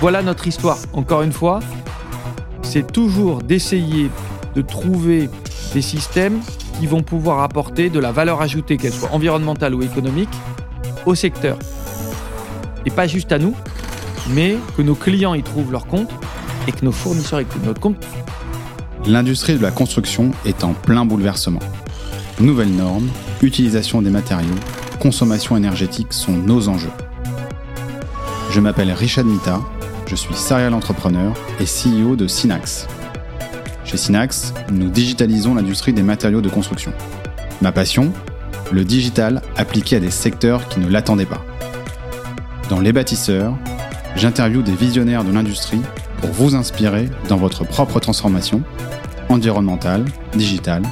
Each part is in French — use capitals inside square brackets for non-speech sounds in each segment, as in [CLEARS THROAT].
Voilà notre histoire. Encore une fois, c'est toujours d'essayer de trouver des systèmes qui vont pouvoir apporter de la valeur ajoutée, qu'elle soit environnementale ou économique, au secteur. Et pas juste à nous, mais que nos clients y trouvent leur compte et que nos fournisseurs y trouvent notre compte. L'industrie de la construction est en plein bouleversement. Nouvelles normes, utilisation des matériaux, consommation énergétique sont nos enjeux. Je m'appelle Richard Mita, je suis serial entrepreneur et CEO de Synax. Chez Synax, nous digitalisons l'industrie des matériaux de construction. Ma passion Le digital appliqué à des secteurs qui ne l'attendaient pas. Dans Les bâtisseurs, j'interviewe des visionnaires de l'industrie pour vous inspirer dans votre propre transformation environnementale, digitale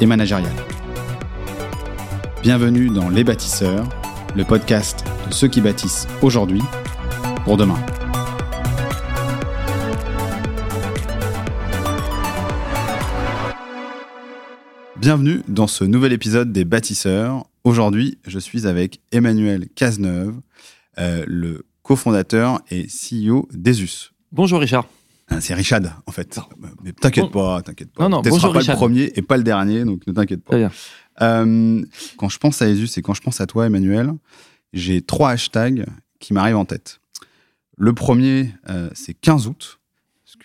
et managériale. Bienvenue dans Les bâtisseurs, le podcast de ceux qui bâtissent aujourd'hui pour demain. Bienvenue dans ce nouvel épisode des bâtisseurs. Aujourd'hui, je suis avec Emmanuel Cazeneuve, euh, le cofondateur et CEO d'Esus. Bonjour Richard. Ah, C'est Richard, en fait. Mais t'inquiète pas, t'inquiète pas. Non, non, bonjour, pas Richard. le premier et pas le dernier, donc ne t'inquiète pas. Bien. Euh, quand je pense à Esus et quand je pense à toi, Emmanuel, j'ai trois hashtags qui m'arrivent en tête. Le premier, euh, c'est 15 août.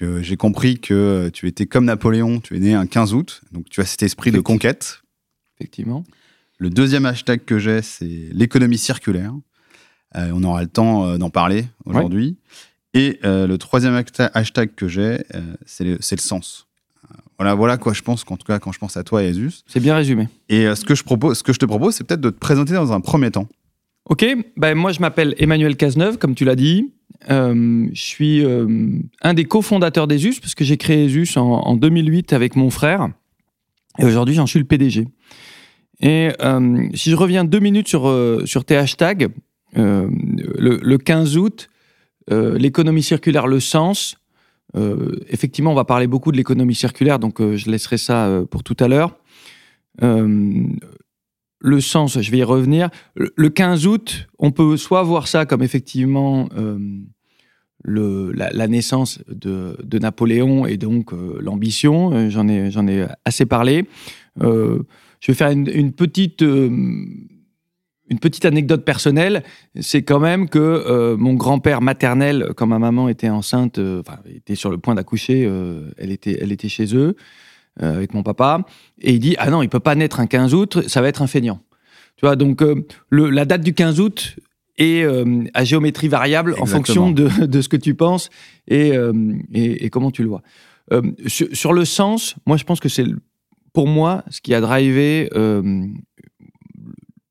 Que j'ai compris que tu étais comme Napoléon, tu es né un 15 août, donc tu as cet esprit de conquête. Effectivement. Le deuxième hashtag que j'ai, c'est l'économie circulaire. Euh, on aura le temps euh, d'en parler aujourd'hui. Et euh, le troisième hashtag que j'ai, euh, c'est le, sens. Euh, voilà, voilà quoi je pense, qu'en tout cas, quand je pense à toi, Esus. C'est bien résumé. Et euh, ce, que je propose, ce que je te propose, c'est peut-être de te présenter dans un premier temps. Ok, ben moi je m'appelle Emmanuel Cazeneuve, comme tu l'as dit. Euh, je suis euh, un des cofondateurs d'Esus, parce que j'ai créé Esus en, en 2008 avec mon frère. Et aujourd'hui, j'en suis le PDG. Et euh, si je reviens deux minutes sur, tes hashtags, le, le 15 août, l'économie circulaire, le sens. effectivement, on va parler beaucoup de l'économie circulaire, donc je laisserai ça pour tout à l'heure. Le sens, je vais y revenir. Le le 15 août, on peut soit voir ça comme effectivement euh, le, la, naissance de, de Napoléon et donc euh, l'ambition. Euh, J'en ai, j'en ai assez parlé. Je vais faire une, petite, une petite anecdote personnelle. C'est quand même que mon grand-père maternel, quand ma maman était enceinte, était sur le point d'accoucher, elle, était, elle était chez eux euh, avec mon papa. Et il dit Ah non, il peut pas naître un 15 août, ça va être un feignant. Tu vois, donc euh, le, la date du 15 août est euh, à géométrie variable en fonction de, de ce que tu penses et, et, et comment tu le vois. Sur, sur le sens, moi je pense que c'est pour moi ce qui a drivé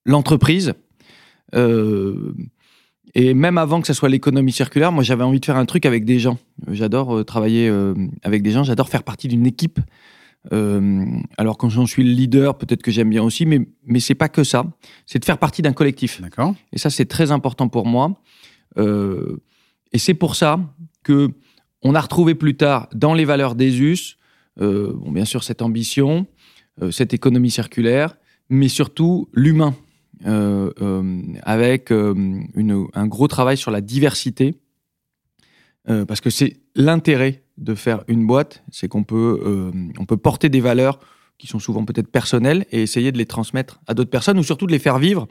l'entreprise. Et même avant que ça soit l'économie circulaire, moi j'avais envie de faire un truc avec des gens. J'adore euh, travailler euh, avec des gens, j'adore faire partie d'une équipe. Euh, alors quand j'en suis le leader, peut-être que j'aime bien aussi, mais, mais c'est pas que ça. C'est de faire partie d'un collectif. D'accord Et ça, c'est très important pour moi. Euh, et c'est pour ça que on a retrouvé plus tard dans les valeurs d'Esus, euh, bon, bien sûr, cette ambition, cette économie circulaire, mais surtout l'humain, avec une- un gros travail sur la diversité, Euh, parce que c'est l'intérêt de faire une boîte, c'est qu'on peut, euh, peut porter des valeurs qui sont souvent peut-être personnelles et essayer de les transmettre à d'autres personnes ou surtout de les faire vivre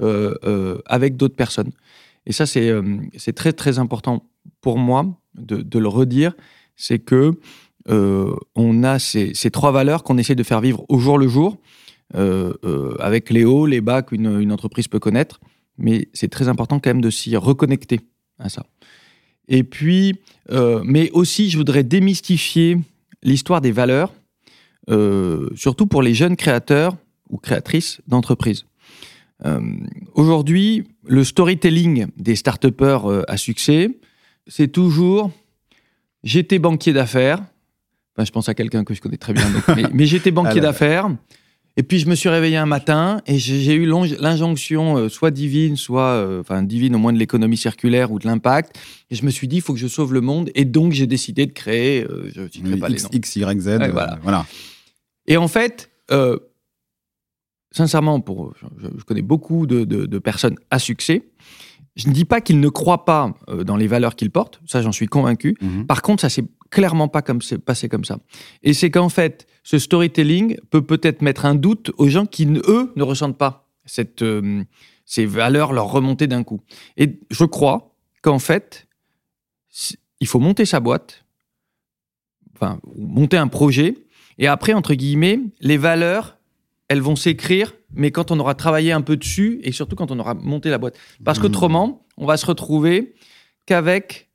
euh, avec d'autres personnes. Et ça, c'est c'est très, très important pour moi de, de le redire. C'est que on a ces, ces trois valeurs qu'on essaie de faire vivre au jour le jour, avec les hauts, les bas qu'une une entreprise peut connaître. Mais c'est très important quand même de s'y reconnecter à ça. Et puis, euh, mais aussi, je voudrais démystifier l'histoire des valeurs, euh, surtout pour les jeunes créateurs ou créatrices d'entreprises. Euh, Aujourd'hui, le storytelling des start à succès, c'est toujours j'étais banquier d'affaires. Enfin, je pense à quelqu'un que je connais très bien, donc, mais, mais j'étais [LAUGHS] banquier Alors. d'affaires. Et puis je me suis réveillé un matin et j'ai eu l'injonction, euh, soit divine, soit euh, enfin divine au moins de l'économie circulaire ou de l'impact. Et je me suis dit, il faut que je sauve le monde. Et donc j'ai décidé de créer, euh, je ne citerai pas les X, noms. X, Y, Z. Ouais, voilà. voilà. Et en fait, sincèrement, pour, je, je connais beaucoup de, de- de personnes à succès. Je ne dis pas qu'ils ne croient pas euh, dans les valeurs qu'ils portent, ça j'en suis convaincu. Mhm. Par contre, ça s'est clairement pas comme passé comme ça. Et c'est qu'en fait, ce storytelling peut peut-être mettre un doute aux gens qui, eux, ne ressentent pas cette, euh, ces valeurs leur remonter d'un coup. Et je crois qu'en fait, il faut monter sa boîte, enfin, monter un projet, et après, entre guillemets, les valeurs, elles vont s'écrire, mais quand on aura travaillé un peu dessus, et surtout quand on aura monté la boîte. Parce Mhm. qu'autrement, on va se retrouver qu'avec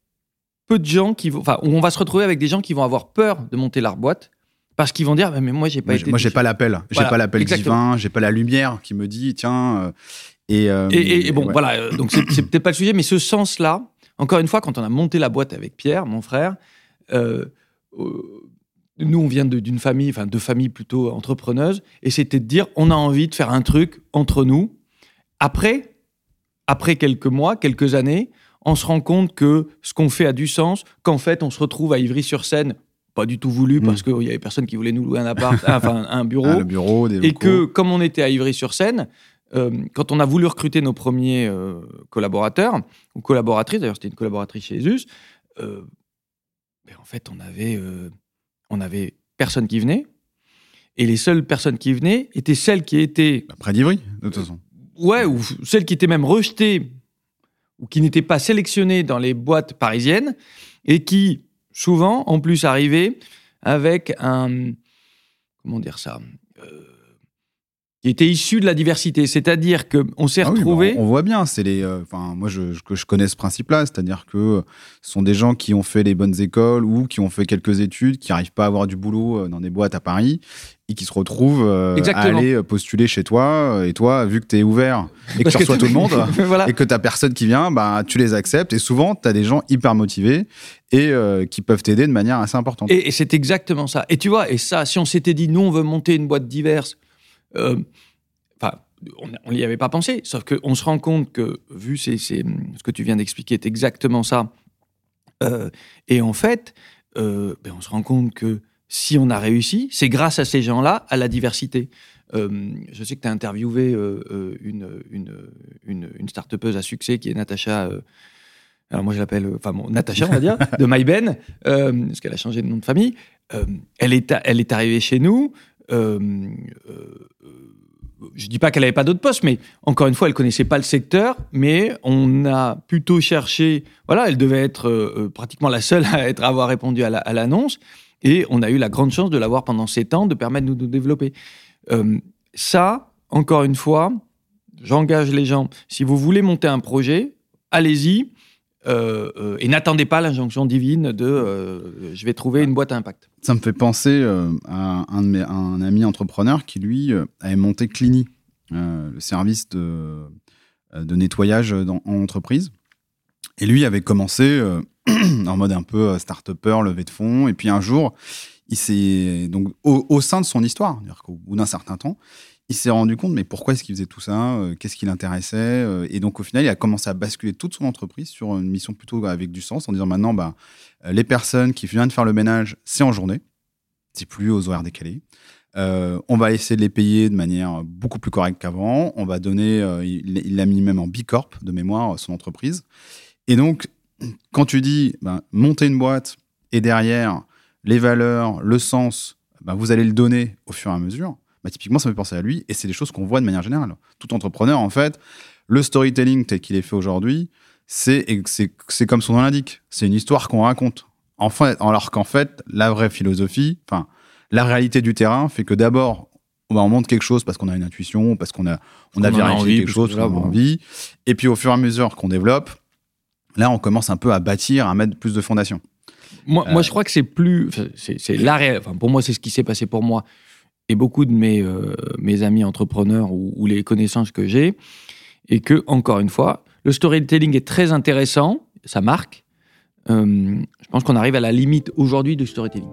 peu de gens qui vont, enfin, on va se retrouver avec des gens qui vont avoir peur de monter leur boîte parce qu'ils vont dire, mais moi, j'ai pas Moi, été. moi, j'ai pas l'appel. J'ai Voilà, pas l'appel divin. J'ai pas la lumière qui me dit, tiens. euh, et, euh, Et, et- et bon, ouais. voilà, euh, donc c'est peut-être pas le sujet, mais ce sens-là, encore une fois, quand on a monté la boîte avec Pierre, mon frère, euh, nous, on vient d'une famille, enfin, de familles plutôt entrepreneuses, et c'était de dire, on a envie de faire un truc entre nous. Après, après quelques mois, quelques années, on se rend compte que ce qu'on fait a du sens, qu'en fait, on se retrouve à Ivry-sur-Seine, pas du tout voulu, Mm. parce qu'il y avait personne qui voulait nous louer un appart, [LAUGHS] enfin, un bureau. Ah, le bureau, des Et que, comme on était à Ivry-sur-Seine, euh, quand on a voulu recruter nos premiers euh, collaborateurs, ou collaboratrices, d'ailleurs c'était une collaboratrice chez Jesus, euh, ben, en fait on avait, on avait personne qui venait. Et les seules personnes qui venaient étaient celles qui étaient, Près d'Ivry, de toute façon. ouais, ou celles qui étaient même rejetées, ou qui n'étaient pas sélectionnées dans les boîtes parisiennes, et qui, souvent, en plus, arrivaient avec un, comment dire ça, euh, qui était issu de la diversité. C'est-à-dire qu'on s'est Ah oui, bah, retrouvé. on, on voit bien, c'est les. euh, Enfin, moi, je, je, connais ce principe-là, c'est-à-dire que ce sont des gens qui ont fait les bonnes écoles ou qui ont fait quelques études, qui n'arrivent pas à avoir du boulot euh, dans des boîtes à Paris et qui se retrouvent euh, à aller postuler chez toi. Et toi, vu que tu es ouvert et que tu reçois que- tout le monde. [LAUGHS] voilà. et que t'as personne qui vient, bah, tu les acceptes. Et souvent, tu as des gens hyper motivés et euh, qui peuvent t'aider de manière assez importante. Et, et c'est exactement ça. Et tu vois, et ça, si on s'était dit, nous, on veut monter une boîte diverse, enfin, on n'y avait pas pensé. Sauf qu'on se rend compte que, vu ces- ces- ce que tu viens d'expliquer, est exactement ça. Euh, et en fait, euh, ben, on se rend compte que si on a réussi, c'est grâce à ces gens-là, à la diversité. Euh, je sais que tu as interviewé euh, euh, une, une, une, une start-upeuse à succès qui est Natacha. euh, alors moi je l'appelle, euh, enfin bon, Natacha on va dire, [LAUGHS] de MyBen, euh, parce qu'elle a changé de nom de famille. Euh, elle, est à- elle est arrivée chez nous. Euh, euh, je dis pas qu'elle avait pas d'autres postes, mais encore une fois, elle connaissait pas le secteur, mais on a plutôt cherché. Voilà, elle devait être euh, pratiquement la seule [LAUGHS] à être avoir répondu à la- à l'annonce, et on a eu la grande chance de l'avoir pendant sept ans, de permettre de nous développer. Ça, encore une fois, j'engage les gens. Si vous voulez monter un projet, allez-y. Euh, euh, et n'attendez pas l'injonction divine de euh, je vais trouver une boîte à impact. Ça me fait penser à, un ami entrepreneur qui, lui, avait monté Clini, le service de, nettoyage en entreprise. Et lui avait commencé [CLEARS THROAT] en mode un peu start-upper, levée de fonds. Et puis un jour, il s'est donc au, au sein de son histoire, qu'au bout d'un certain temps, il s'est rendu compte, mais pourquoi est-ce qu'il faisait tout ça euh, Qu'est-ce qui l'intéressait euh, Et donc, au final, il a commencé à basculer toute son entreprise sur une mission plutôt avec du sens, en disant maintenant, bah, euh, les personnes qui viennent faire le ménage, c'est en journée, c'est plus aux horaires décalés. On va essayer de les payer de manière beaucoup plus correcte qu'avant. On va donner, il l'a mis même en Bicorp de mémoire, son entreprise. Et donc, quand tu dis ben, monter une boîte et derrière les valeurs, le sens, ben, vous allez le donner au fur et à mesure, ben, typiquement, ça me fait penser à lui. Et c'est des choses qu'on voit de manière générale. Tout entrepreneur, en fait, le storytelling tel qu'il est fait aujourd'hui, c'est c'est- c'est comme son nom l'indique. C'est une histoire qu'on raconte. En fait, alors qu'en fait, la vraie philosophie, enfin, la réalité du terrain fait que d'abord, on montre quelque chose parce qu'on a une intuition, parce qu'on a, on a vérifié envie, quelque chose, qu'on a envie. Et puis, au fur et à mesure qu'on développe, là, on commence un peu à bâtir, à mettre plus de fondations. Moi, Euh, moi, je crois que c'est plus. enfin, C'est c'est la réelle. Enfin, pour moi, c'est ce qui s'est passé pour moi et beaucoup de mes, euh, amis entrepreneurs ou, ou les connaissances que j'ai. Et que, encore une fois, le storytelling est très intéressant, ça marque. Euh, je pense qu'on arrive à la limite aujourd'hui du storytelling.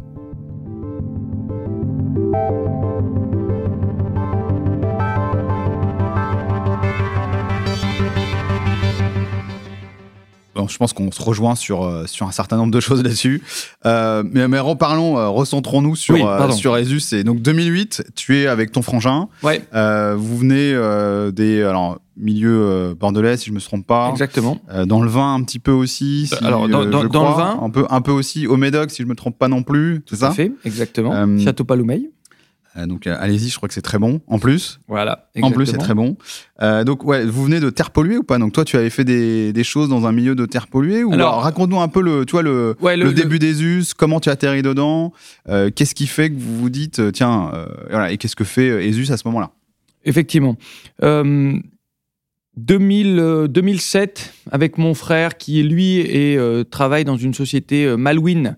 On, donc je pense qu'on se rejoint sur, euh, sur un certain nombre de choses là-dessus. Euh, mais, mais reparlons, euh, recentrons-nous sur, Oui, euh, sur Esus. Et donc 2008, tu es avec ton frangin. Ouais, Euh, vous venez euh, des alors, milieux euh, bordelais, si je me trompe pas. exactement. Euh, dans le vin un petit peu aussi. Si, Alors, dans- dans- je dans le vin un peu, un peu aussi au Médoc, si je me trompe pas non plus. Tout à ça? fait, exactement. Château Palomeil. Euh, Donc euh, allez-y, je crois que c'est très bon. En plus, Voilà. en plus c'est très bon. Euh, donc ouais, vous venez de terre polluée ou pas? Donc toi, tu avais fait des, des choses dans un milieu de terre polluée ou Alors- alors, raconte-nous un peu le, tu vois le, Ouais, le, début des us, comment tu atterris dedans, qu'est-ce qui fait que vous vous dites tiens voilà et qu'est-ce que fait Esus à ce moment-là? Effectivement. Euh, 2000, euh, 2007, avec mon frère qui, lui, est, euh, travaille dans une société euh, Malouine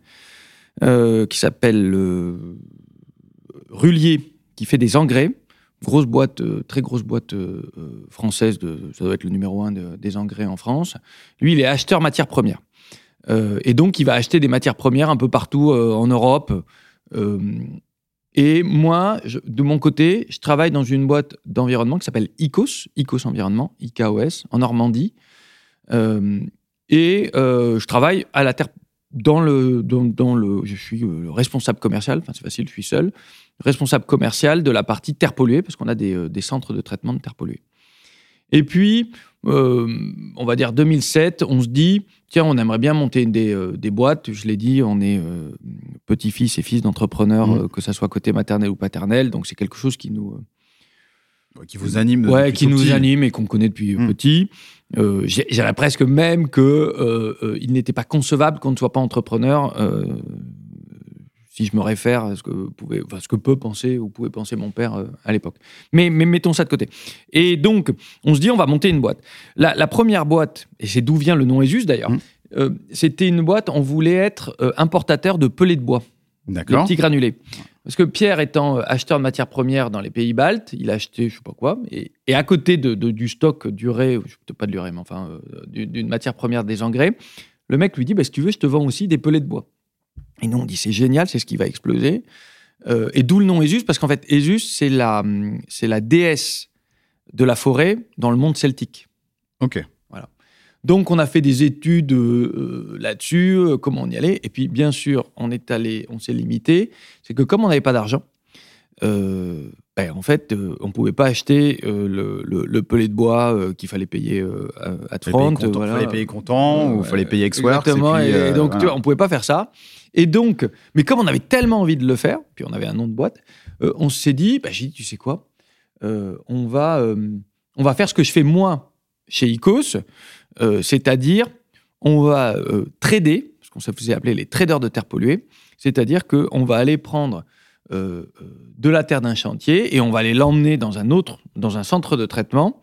euh, qui s'appelle Rullier, qui fait des engrais. Grosse boîte, euh, très grosse boîte euh, euh, française, ça doit être le numéro un de- des engrais en France. Lui, il est acheteur matières premières. Et donc, il va acheter des matières premières un peu partout en Europe. Et moi, de mon côté, je travaille dans une boîte d'environnement qui s'appelle ICOS, ICOS Environnement, IKOS, en Normandie. Et je travaille à la terre, dans le, dans, dans le, je suis le responsable commercial, enfin c'est facile, je suis seul, responsable commercial de la partie terre polluée, parce qu'on a des, euh, des centres de traitement de terre polluée. Et puis, euh, on va dire 2007, on se dit, tiens, on aimerait bien monter des, euh, des boîtes. Je l'ai dit, on est euh, petit-fils et fils d'entrepreneurs, Mmh. que ça soit côté maternel ou paternel. Donc, c'est quelque chose qui nous, qui vous anime ouais, qui nous petit. anime et qu'on connaît depuis Mm. petit. J'irais presque même que il n'était pas concevable qu'on ne soit pas entrepreneur. Si je me réfère à ce que, pouvait, enfin, ce que peut penser ou pouvait penser mon père euh, à l'époque. Mais, mais mettons ça de côté. Et donc, on se dit, on va monter une boîte. La, la première boîte, et c'est d'où vient le nom Esus d'ailleurs, Mm. euh, c'était une boîte, on voulait être euh, importateur de pelets de bois D'accord. petits granulés. Parce que Pierre étant acheteur de matières premières dans les pays baltes, il a acheté je sais pas quoi, et, et à côté de, de- du stock d'urée, je- pas de l'urée, mais enfin du- d'une matière première des engrais, le mec lui dit bah, si tu veux, je te vends aussi des pelets de bois. Et nous on dit c'est génial, c'est ce qui va exploser. Euh, et d'où le nom Esus, parce qu'en fait Esus c'est la, c'est la déesse de la forêt dans le monde celtique. Ok. Donc, on a fait des études euh, euh, là-dessus, euh, comment on y allait. Et puis, bien sûr, on est allé, on s'est limité. C'est que comme on n'avait pas d'argent, ben, en fait, euh, on pouvait pas acheter euh, le, le, le pellet de bois euh, qu'il fallait payer à, à Fallait payer 30. comptant, voilà. fallait payer comptant ou Ouais, fallait payer ex-works. Exactement. Et, puis, donc, tu vois, on pouvait pas faire ça. Et donc, mais comme on avait tellement envie de le faire, puis on avait un nom de boîte, on s'est dit, bah, j'ai dit, tu sais quoi, on va, on va faire ce que je fais moi chez Icos, c'est-à-dire, on va trader, ce qu'on se faisait appeler les traders de terre polluée, c'est-à-dire qu'on va aller prendre euh, euh, de la terre d'un chantier et on va aller l'emmener dans un autre, dans un centre de traitement,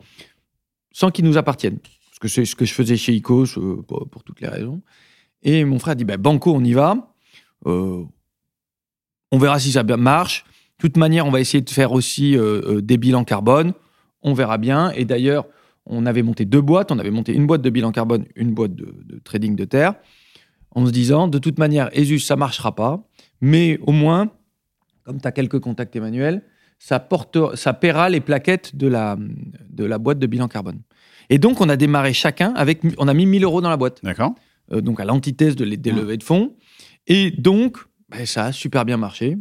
sans qu'il nous appartienne. Parce que c'est ce que je faisais chez Icos euh, pour, pour toutes les raisons. Et mon frère dit bah, Banco, on y va. On verra si ça marche. De toute manière, on va essayer de faire aussi des bilans carbone. On verra bien. Et d'ailleurs, on avait monté deux boîtes. On avait monté une boîte de bilan carbone, une boîte de, de trading de terre, en se disant de toute manière, Esus, ça marchera pas. Mais au moins, comme tu as quelques contacts, Emmanuel, ça, porte, ça paiera les plaquettes de la, de la boîte de bilan carbone. Et donc, on a démarré chacun avec. On a mis 1000 euros dans la boîte D'accord. euh, donc à l'antithèse de, les- des Mmh. levées de fonds. Et donc, ben, ça a super bien marché.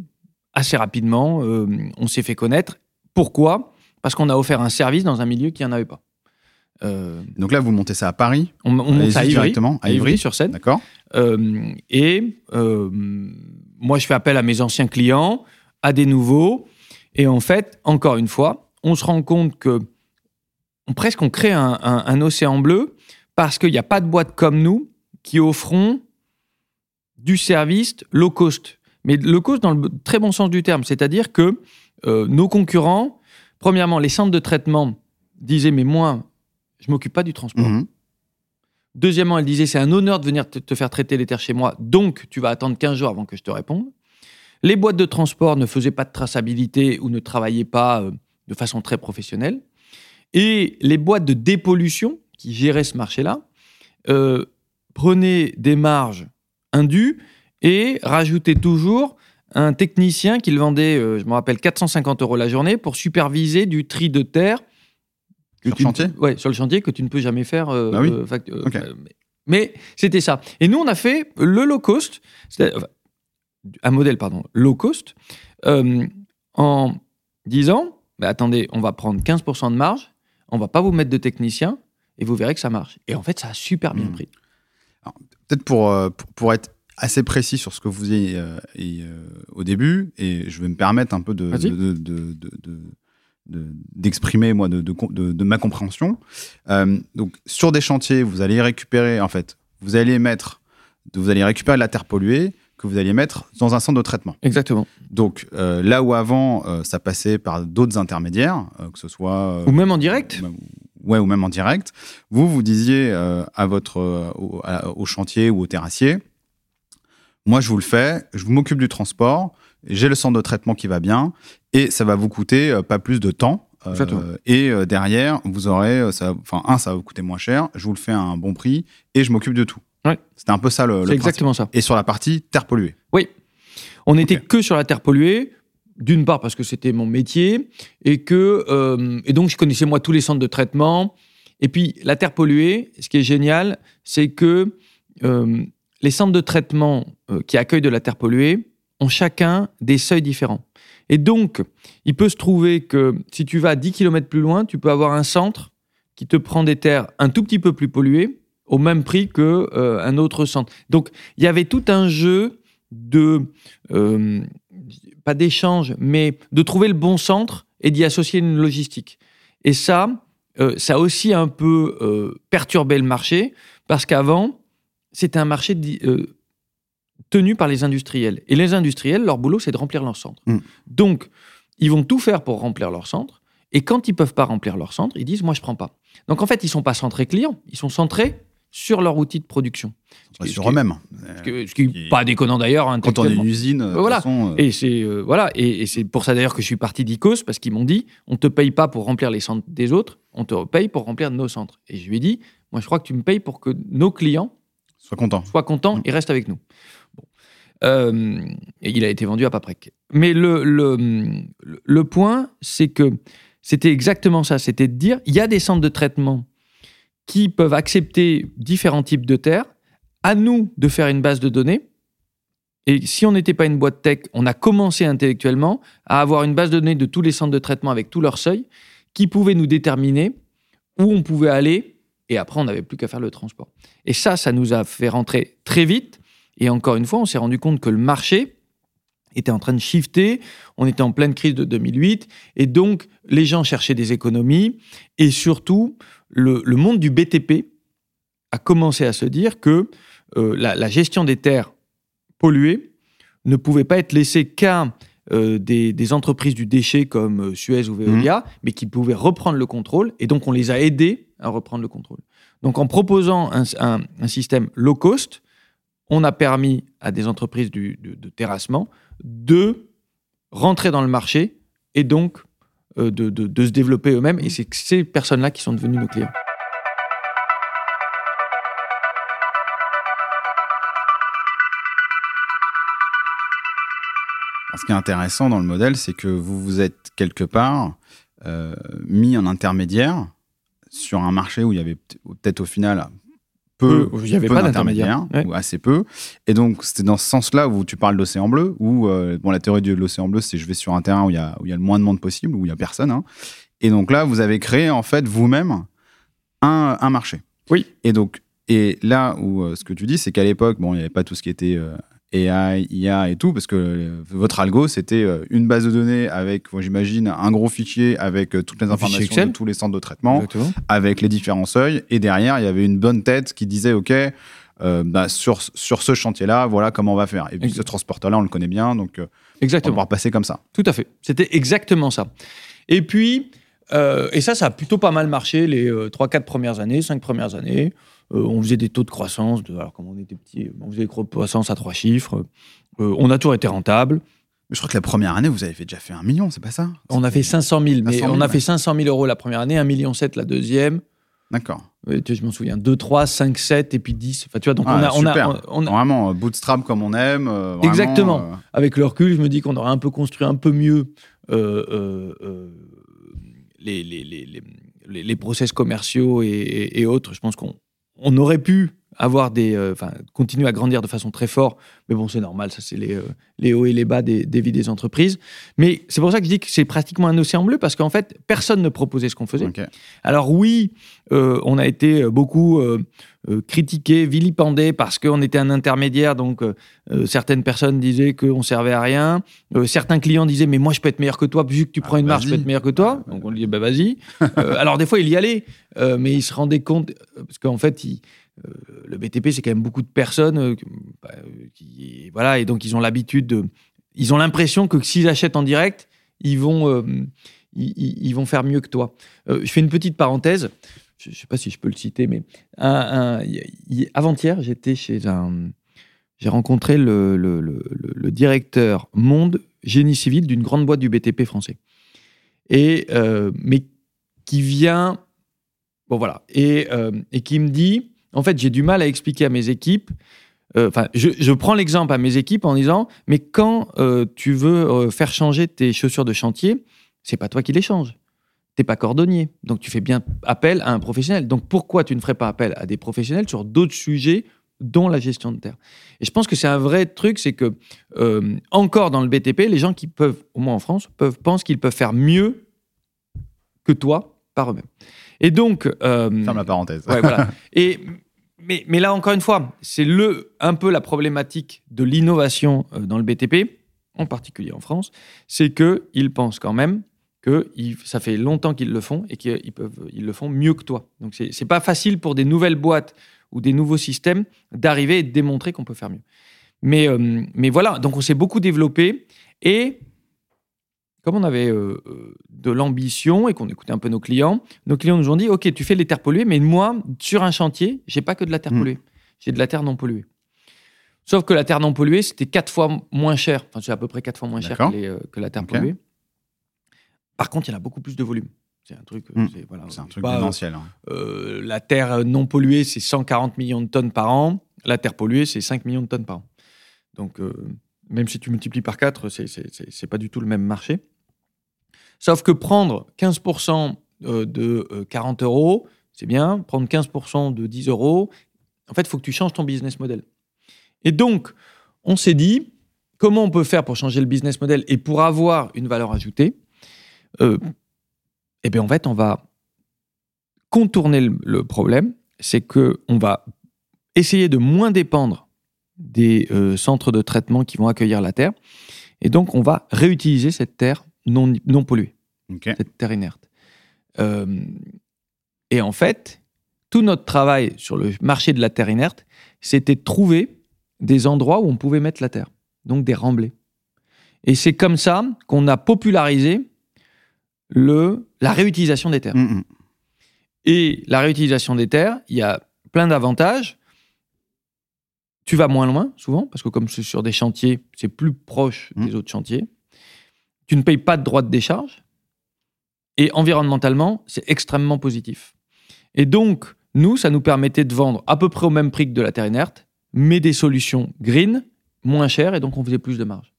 Assez rapidement, euh, on s'est fait connaître. Pourquoi? Parce qu'on a offert un service dans un milieu qui n'en avait pas. Euh, Donc là, vous montez ça à Paris, on, on monte à Ivry, directement, à à Ivry Ivry. sur scène. d'accord Euh, et euh, moi, je fais appel à mes anciens clients, à des nouveaux. Et en fait, encore une fois, on se rend compte que on, presque on crée un, un- un océan bleu parce qu'il n'y a pas de boîtes comme nous qui offront du service low cost. Mais low cost dans le très bon sens du terme. C'est-à-dire que euh, nos concurrents, premièrement, les centres de traitement disaient, mais moi, je m'occupe pas du transport. Mhm. Deuxièmement, elle disait c'est un honneur de venir te, te faire traiter les terres chez moi, donc tu vas attendre 15 jours avant que je te réponde. Les boîtes de transport ne faisaient pas de traçabilité ou ne travaillaient pas euh, de façon très professionnelle. Et les boîtes de dépollution qui géraient ce marché-là euh, prenaient des marges indues et rajoutaient toujours un technicien qui le vendait, euh, je me rappelle, 450 euros la journée pour superviser du tri de terre. Sur ne- chantier? Ouais, sur le chantier que tu ne peux jamais faire. euh, Ah oui mais Mais c'était ça. Et nous, on a fait le low cost, enfin, un modèle, pardon, low cost, euh, en disant, bah, attendez, on va prendre 15% de marge, on va pas vous mettre de technicien, et vous verrez que ça marche. Et en fait, ça a super bien mmh. pris. Peut-être pour, euh, pour, pour, être assez précis sur ce que vous avez euh, euh, au début, et je vais me permettre un peu de, d'exprimer moi de, de, ma compréhension. Euh, donc sur des chantiers, vous allez récupérer en fait, vous allez mettre, vous allez récupérer de la terre polluée que vous allez mettre dans un centre de traitement. Exactement. Donc là où avant ça passait par d'autres intermédiaires, que ce soit ou même en direct. ouais, ou même en direct. Vous vous disiez à votre au chantier ou au terrassier, moi, je vous le fais, je m'occupe du transport, j'ai le centre de traitement qui va bien, et ça va vous coûter euh, pas plus de temps. Euh, et euh, derrière, vous aurez, enfin, un, ça va vous coûter moins cher, je vous le fais à un bon prix, et je m'occupe de tout. Ouais. C'était un peu ça le, C'est exactement ça. Et sur la partie terre polluée. Oui. On n'était que sur la terre polluée, d'une part parce que c'était mon métier, et que et donc je connaissais moi tous les centres de traitement. Et puis la terre polluée, ce qui est génial, c'est que les centres de traitement euh, qui accueillent de la terre polluée ont chacun des seuils différents. Et donc, il peut se trouver que si tu vas 10 km plus loin, tu peux avoir un centre qui te prend des terres un tout petit peu plus polluées au même prix que euh, un autre centre. Donc, il y avait tout un jeu de euh, pas d'échange, mais de trouver le bon centre et d'y associer une logistique. Et ça, ça a aussi un peu perturbé le marché parce qu'avant, c'était un marché euh, tenu par les industriels. Et les industriels, leur boulot, c'est de remplir leur centre. Mm. Donc, ils vont tout faire pour remplir leur centre. Et quand ils peuvent pas remplir leur centre, ils disent moi je prends pas. Donc en fait, ils sont pas centrés clients, ils sont centrés sur leur outil de production. sur eux-mêmes. Ce qui n'est pas déconnant d'ailleurs. Hein, quand on est une usine, voilà. Façon, euh, Et c'est euh, voilà, et, c'est pour ça d'ailleurs que je suis parti d'Icos parce qu'ils m'ont dit on te paye pas pour remplir les centres des autres, on te paye pour remplir nos centres. Et je lui ai dit moi je crois que tu me payes pour que nos clients Sois content. Sois content mm. et reste avec nous. Euh, et il a été vendu à Paprec. Mais le, le, le point, c'est que c'était exactement ça. C'était de dire, il y a des centres de traitement qui peuvent accepter différents types de terres. À nous de faire une base de données. Et si on n'était pas une boîte tech, on a commencé intellectuellement à avoir une base de données de tous les centres de traitement avec tous leurs seuils qui pouvaient nous déterminer où on pouvait aller et après, on n'avait plus qu'à faire le transport. Et ça, ça nous a fait rentrer très vite. Et encore une fois, on s'est rendu compte que le marché était en train de shifter. On était en pleine crise de 2008. Et donc, les gens cherchaient des économies. Et surtout, le, monde du BTP a commencé à se dire que euh, la, gestion des terres polluées ne pouvait pas être laissée qu'à euh, des, entreprises du déchet comme euh, Suez ou Veolia, mmh. mais qui pouvaient reprendre le contrôle. Et donc, on les a aidés à reprendre le contrôle. Donc en proposant un, système low cost, on a permis à des entreprises de, terrassement de rentrer dans le marché et donc euh, de, se développer eux-mêmes. Et c'est ces personnes-là qui sont devenues nos clients. Ce qui est intéressant dans le modèle, c'est que vous vous êtes quelque part euh, mis en intermédiaire sur un marché où il y avait peut-être au final peu, il y avait pas d'intermédiaire ou assez peu. Et donc c'était dans ce sens-là où tu parles d'océan bleu, où euh, bon la théorie de l'océan bleu, c'est je vais sur un terrain où il y a où il y a le moins de monde possible, où il y a personne. Hein. Et donc là, vous avez créé en fait vous-même un, un, marché. Oui. Et donc et là où euh, ce que tu dis, c'est qu'à l'époque, bon, il n'y avait pas tout ce qui était euh, AI, IA et tout, parce que euh, votre algo, c'était euh, une base de données avec, j'imagine, un gros fichier avec euh, toutes les informations de tous les centres de traitement, avec les différents seuils. Et derrière, il y avait une bonne tête qui disait, OK, bah, sur, sur ce chantier-là, voilà comment on va faire. Et puis ce transporteur-là, on le connaît bien, donc exactement. on va passer comme ça. Tout à fait. C'était exactement ça. Et puis, et ça, ça a plutôt pas mal marché les 3-4 premières années, 5 premières années. Euh, on faisait des taux de croissance, de, alors comme on était petit, on faisait des taux de croissance à trois chiffres. Euh, on a toujours été rentable. je crois que la première année, vous avez déjà fait un million, c'est pas ça? On a fait 500 000, mais on a fait 500 000 euros la première année, 1,7 million la deuxième. D'accord. je m'en souviens. 2, 3, 5, 7 et puis 10. Enfin, tu vois, donc ah, on, a, on, a, Vraiment, euh, bootstrap comme on aime. Exactement. Avec le recul, je me dis qu'on aurait un peu construit un peu mieux les, les, les, les, process commerciaux et, et autres. Je pense qu'on on aurait pu avoir des, euh, continuer à grandir de façon très forte. Mais bon, c'est normal, ça, c'est les, euh, les hauts et les bas des, des vies des entreprises. Mais c'est pour ça que je dis que c'est pratiquement un océan bleu parce qu'en fait, personne ne proposait ce qu'on faisait. Alors oui, euh, on a été beaucoup critiqué, vilipendé parce qu'on était un intermédiaire. Donc euh, euh, certaines personnes disaient qu'on servait à rien. Euh, certains clients disaient mais moi je peux être meilleur que toi vu que tu Ah, prends une marge, je peux être meilleur que toi. Donc on lui dit bah vas-y. Euh, [LAUGHS] alors des fois il y allait, euh, mais il se rendait compte euh, parce qu'en fait il- euh, le BTP c'est quand même beaucoup de personnes euh, bah, euh, qui voilà et donc ils ont l'habitude de, ils ont l'impression que s'ils achètent en direct ils vont euh, ils, vont faire mieux que toi. Euh, je fais une petite parenthèse. Je ne sais pas si je peux le citer, mais avant-hier, j'étais chez un. J'ai rencontré le, directeur monde génie civil d'une grande boîte du BTP français. Et, euh, mais qui vient. Bon, voilà. Et, euh, et qui me dit en fait, j'ai du mal à expliquer à mes équipes. euh, Enfin, je, je prends l'exemple à mes équipes en disant mais quand tu veux faire changer tes chaussures de chantier, c'est pas toi qui les changes t'es pas cordonnier. Donc tu fais bien appel à un professionnel. Donc pourquoi tu ne ferais pas appel à des professionnels sur d'autres sujets dont la gestion de terre? Et je pense que c'est un vrai truc, c'est que euh, encore dans le BTP, les gens qui peuvent, au moins en France, peuvent pensent qu'ils peuvent faire mieux que toi par eux-mêmes. Et donc euh, Ferme la parenthèse. Ouais, voilà. [LAUGHS] Et, mais, mais là, encore une fois, c'est le, un peu la problématique de l'innovation euh, dans le BTP, en particulier en France, c'est qu'ils pensent quand même que ils- ça fait longtemps qu'ils le font et qu'ils peuvent, ils le font mieux que toi. Donc, c'est c'est pas facile pour des nouvelles boîtes ou des nouveaux systèmes d'arriver et de démontrer qu'on peut faire mieux. Mais, euh, mais voilà, donc on s'est beaucoup développé et comme on avait euh, de l'ambition et qu'on écoutait un peu nos clients, nos clients nous ont dit Ok, tu fais les terres polluées, mais moi, sur un chantier, j'ai pas que de la terre Mm. polluée, j'ai de la terre non polluée. Sauf que la terre non polluée, c'était quatre fois moins cher, enfin, c'est à peu près quatre fois moins cher D'accord. que, les, euh, que la terre polluée. Par contre, il y en a beaucoup plus de volume. C'est un truc. euh, Mm. c'est- voilà, un truc euh, démentiel. hein. euh, la terre non polluée, c'est 140 millions de tonnes par an. La terre polluée, c'est 5 millions de tonnes par an. Donc, euh, même si tu multiplies par 4, c'est- pas du tout le même marché. Sauf que prendre 15% euh, de euh, 40 euros, c'est bien. Prendre 15% de 10 euros, en fait, il faut que tu changes ton business model. Et donc, on s'est dit, comment on peut faire pour changer le business model et pour avoir une valeur ajoutée? Euh, Eh bien, en fait, on va contourner le, le problème, c'est que on va essayer de moins dépendre des euh, centres de traitement qui vont accueillir la terre, et donc on va réutiliser cette terre non, non polluée, cette terre inerte. Euh, et en fait, tout notre travail sur le marché de la terre inerte, c'était de trouver des endroits où on pouvait mettre la terre, donc des remblais. Et c'est comme ça qu'on a popularisé le, la réutilisation des terres. Et la réutilisation des terres, il y a plein d'avantages. Tu vas moins loin, souvent, parce que comme c'est sur des chantiers, c'est plus proche Mm. des autres chantiers. Tu ne payes pas de droits de décharge. Et environnementalement, c'est extrêmement positif. Et donc, nous, ça nous permettait de vendre à peu près au même prix que de la terre inerte, mais des solutions green, moins chères, et donc on faisait plus de marge.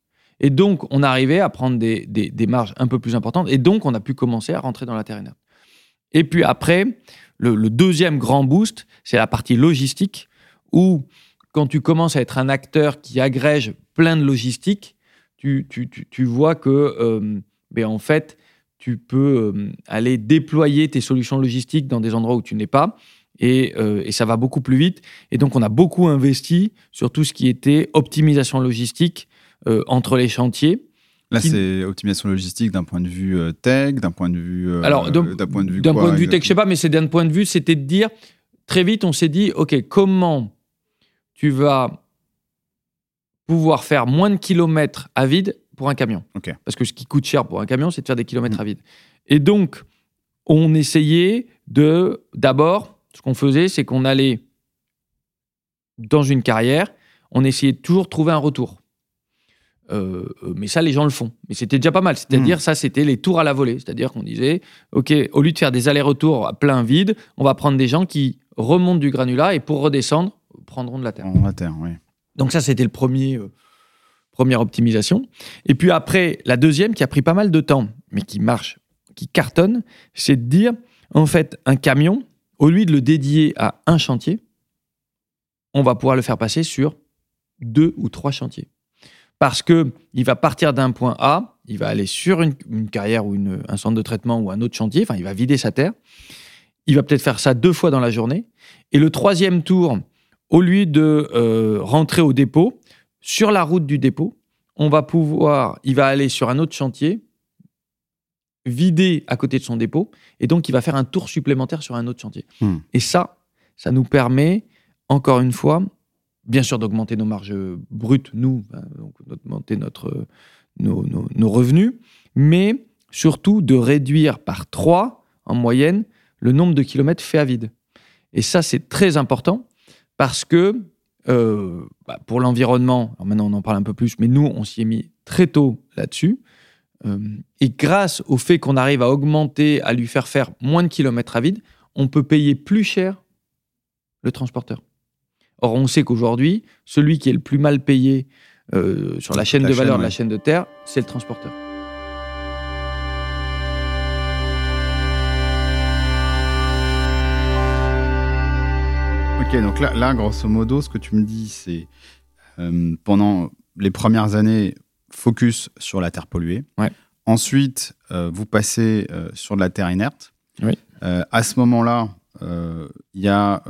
Et donc, on arrivait à prendre des, marges un peu plus importantes, et donc on a pu commencer à rentrer dans la terre. Et puis après, le, deuxième grand boost, c'est la partie logistique, où quand tu commences à être un acteur qui agrège plein de logistique, tu, vois que, euh, ben, en fait, tu peux euh, aller déployer tes solutions logistiques dans des endroits où tu n'es pas. Et, euh, et ça va beaucoup plus vite. Et donc, on a beaucoup investi sur tout ce qui était optimisation logistique entre les chantiers. Là, Qui- c'est optimisation logistique d'un point de vue euh, tech, d'un point de vue. euh, Alors, d'un point de vue. d'un point de vue tech, je sais pas, mais c'est d'un point de vue, c'était de dire, très vite, on s'est dit, OK, comment tu vas pouvoir faire moins de kilomètres à vide pour un camion? Parce que ce qui coûte cher pour un camion, c'est de faire des kilomètres Mm. à vide. Et donc, on essayait de, d'abord, ce qu'on faisait, c'est qu'on allait dans une carrière, on essayait de toujours de trouver un retour. Euh, euh, mais ça, les gens le font. Mais c'était déjà pas mal. C'est-à-dire, ça, c'était les tours à la volée. C'est-à-dire qu'on disait, OK, au lieu de faire des allers-retours à plein vide, on va prendre des gens qui remontent du granulat et pour redescendre, prendront de la terre. La terre, oui. Donc ça, c'était le premier, euh, première optimisation. Et puis après, la deuxième qui a pris pas mal de temps, mais qui marche, qui cartonne, c'est de dire, en fait, un camion, au lieu de le dédier à un chantier, on va pouvoir le faire passer sur deux ou trois chantiers. Parce que il va partir d'un point A, il va aller sur une, carrière ou un centre de traitement ou un autre chantier, enfin, il va vider sa terre. Il va peut-être faire ça deux fois dans la journée. Et le troisième tour, au lieu de euh, rentrer au dépôt, sur la route du dépôt, on va pouvoir, il va aller sur un autre chantier, vider à côté de son dépôt, et donc il va faire un tour supplémentaire sur un autre chantier. Hmm. Et ça, ça nous permet, encore une fois, bien sûr d'augmenter nos marges brutes, nous, hein, d'augmenter notre, nos, nos, revenus, mais surtout de réduire par 3 en moyenne le nombre de kilomètres faits à vide. Et ça, c'est très important parce que euh, bah, pour l'environnement, maintenant on en parle un peu plus, mais nous, on s'y est mis très tôt là-dessus. Euh, et grâce au fait qu'on arrive à augmenter, à lui faire faire moins de kilomètres à vide, on peut payer plus cher le transporteur. Or, on sait qu'aujourd'hui, celui qui est le plus mal payé euh, sur la chaîne de valeur de la chaîne de terre, c'est le transporteur. Ok, donc là, là, grosso modo, ce que tu me dis, c'est euh, pendant les premières années, focus sur la terre polluée. Ensuite, euh, vous passez sur de la terre inerte. à ce moment-là, il y a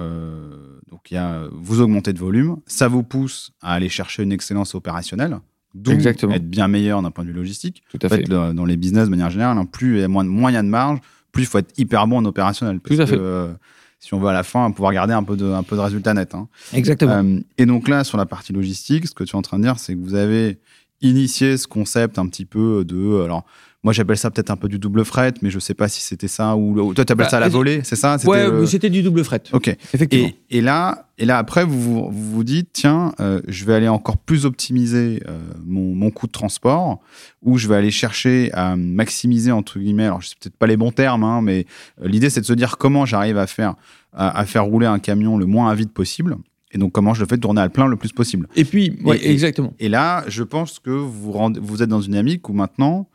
donc, il y a, vous augmentez de volume, ça vous pousse à aller chercher une excellence opérationnelle, donc être bien meilleur d'un point de vue logistique. Tout à fait. dans les business, de manière générale, hein, plus il y a moins, y a de marge, plus il faut être hyper bon en opérationnel. Tout à fait. Euh, si on veut à la fin pouvoir garder un peu de, un peu de résultat net. Hein. Exactement. Euh, et donc là, sur la partie logistique, ce que tu es en train de dire, c'est que vous avez initié ce concept un petit peu de. Alors, moi, j'appelle ça peut-être un peu du double fret, mais je sais pas si c'était ça ou, toi, tu appelles bah, ça la volée, c'est ça Ouais, mais c'était du double fret. Ok, effectivement. Et, là, et là après, vous vous, dites, tiens, euh, je vais aller encore plus optimiser euh, mon, mon, coût de transport, ou je vais aller chercher à maximiser entre guillemets. Alors, je sais peut-être pas les bons termes, hein, mais euh, l'idée, c'est de se dire comment j'arrive à faire à, faire rouler un camion le moins à vide possible. Et donc, comment je le fais tourner à plein le plus possible. Et puis, exactement. Et, là, je pense que vous, vous êtes dans une dynamique où maintenant,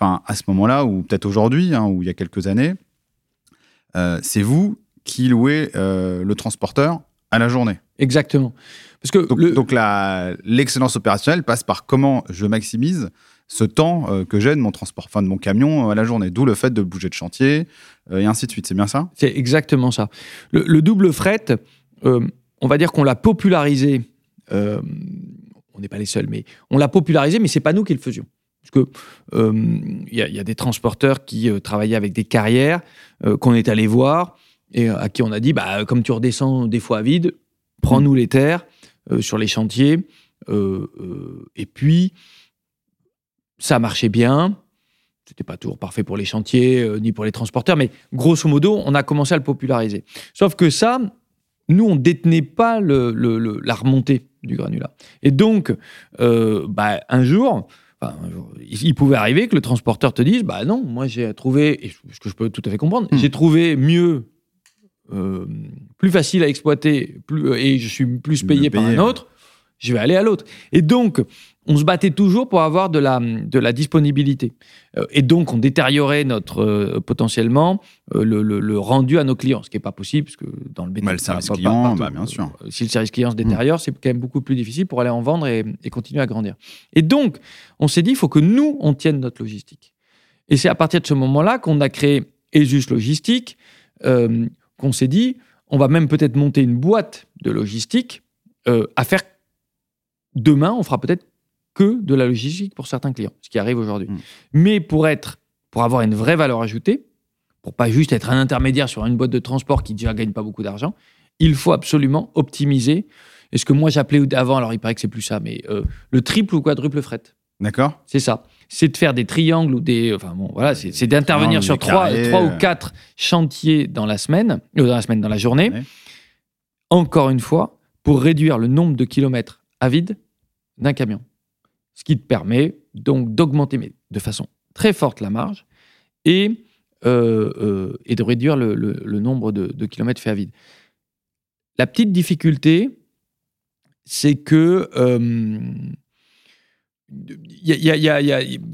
enfin à ce moment-là, ou peut-être aujourd'hui, hein, ou il y a quelques années, euh, c'est vous qui louez euh, le transporteur à la journée. Exactement. Parce que donc, l'excellence opérationnelle passe par comment je maximise ce temps euh, que j'ai de mon transport, enfin de mon camion à la journée. D'où le fait de bouger de chantier et ainsi de suite. C'est bien ça? C'est exactement ça. Le, double fret, on va dire qu'on l'a popularisé. on n'est pas les seuls, mais on l'a popularisé, mais c'est pas nous qui le faisions. Parce que il euh, y, a des transporteurs qui euh, travaillaient avec des carrières euh, qu'on est allé voir et à qui on a dit bah comme tu redescends des fois à vide, prends-nous les terres sur les chantiers et puis ça marchait bien. C'était pas toujours parfait pour les chantiers ni pour les transporteurs, mais grosso modo, on a commencé à le populariser. Sauf que ça, nous, on détenait pas le, la remontée du granulat. Et donc, bah, un jour, il pouvait arriver que le transporteur te dise Bah non, moi j'ai trouvé, et ce que je peux tout à fait comprendre, hmm. j'ai trouvé mieux, euh, plus facile à exploiter, plus, euh, et je suis plus payé par un autre, je vais aller à l'autre. Et donc, on se battait toujours pour avoir de la, de la disponibilité. Euh, et donc, on détériorait notre, euh, potentiellement euh, le, rendu à nos clients, ce qui n'est pas possible, parce que dans le BTP, le service client, bah, bien sûr. Si le service client se détériore, c'est quand même beaucoup plus difficile pour aller en vendre et, continuer à grandir. Et donc, on s'est dit, il faut que nous, on tienne notre logistique. Et c'est à partir de ce moment-là qu'on a créé Esus Logistique, qu'on s'est dit, on va même peut-être monter une boîte de logistique à faire demain, on fera peut-être que de la logistique pour certains clients, ce qui arrive aujourd'hui. Mm. Mais pour être, pour avoir une vraie valeur ajoutée, pour pas juste être un intermédiaire sur une boîte de transport qui déjà gagne pas beaucoup d'argent, il faut absolument optimiser. Et ce que moi j'appelais avant, alors il paraît que c'est plus ça, mais euh, le triple ou quadruple fret. D'accord. C'est ça. C'est de faire des triangles ou des. Enfin bon, voilà, c'est d'intervenir sur trois, trois, ou euh. quatre chantiers dans la semaine, ou euh, dans la semaine, dans la journée. Encore une fois, pour réduire le nombre de kilomètres à vide d'un camion ce qui te permet donc d'augmenter de façon très forte la marge et, euh, euh, et de réduire le, nombre de, kilomètres faits à vide. La petite difficulté, c'est que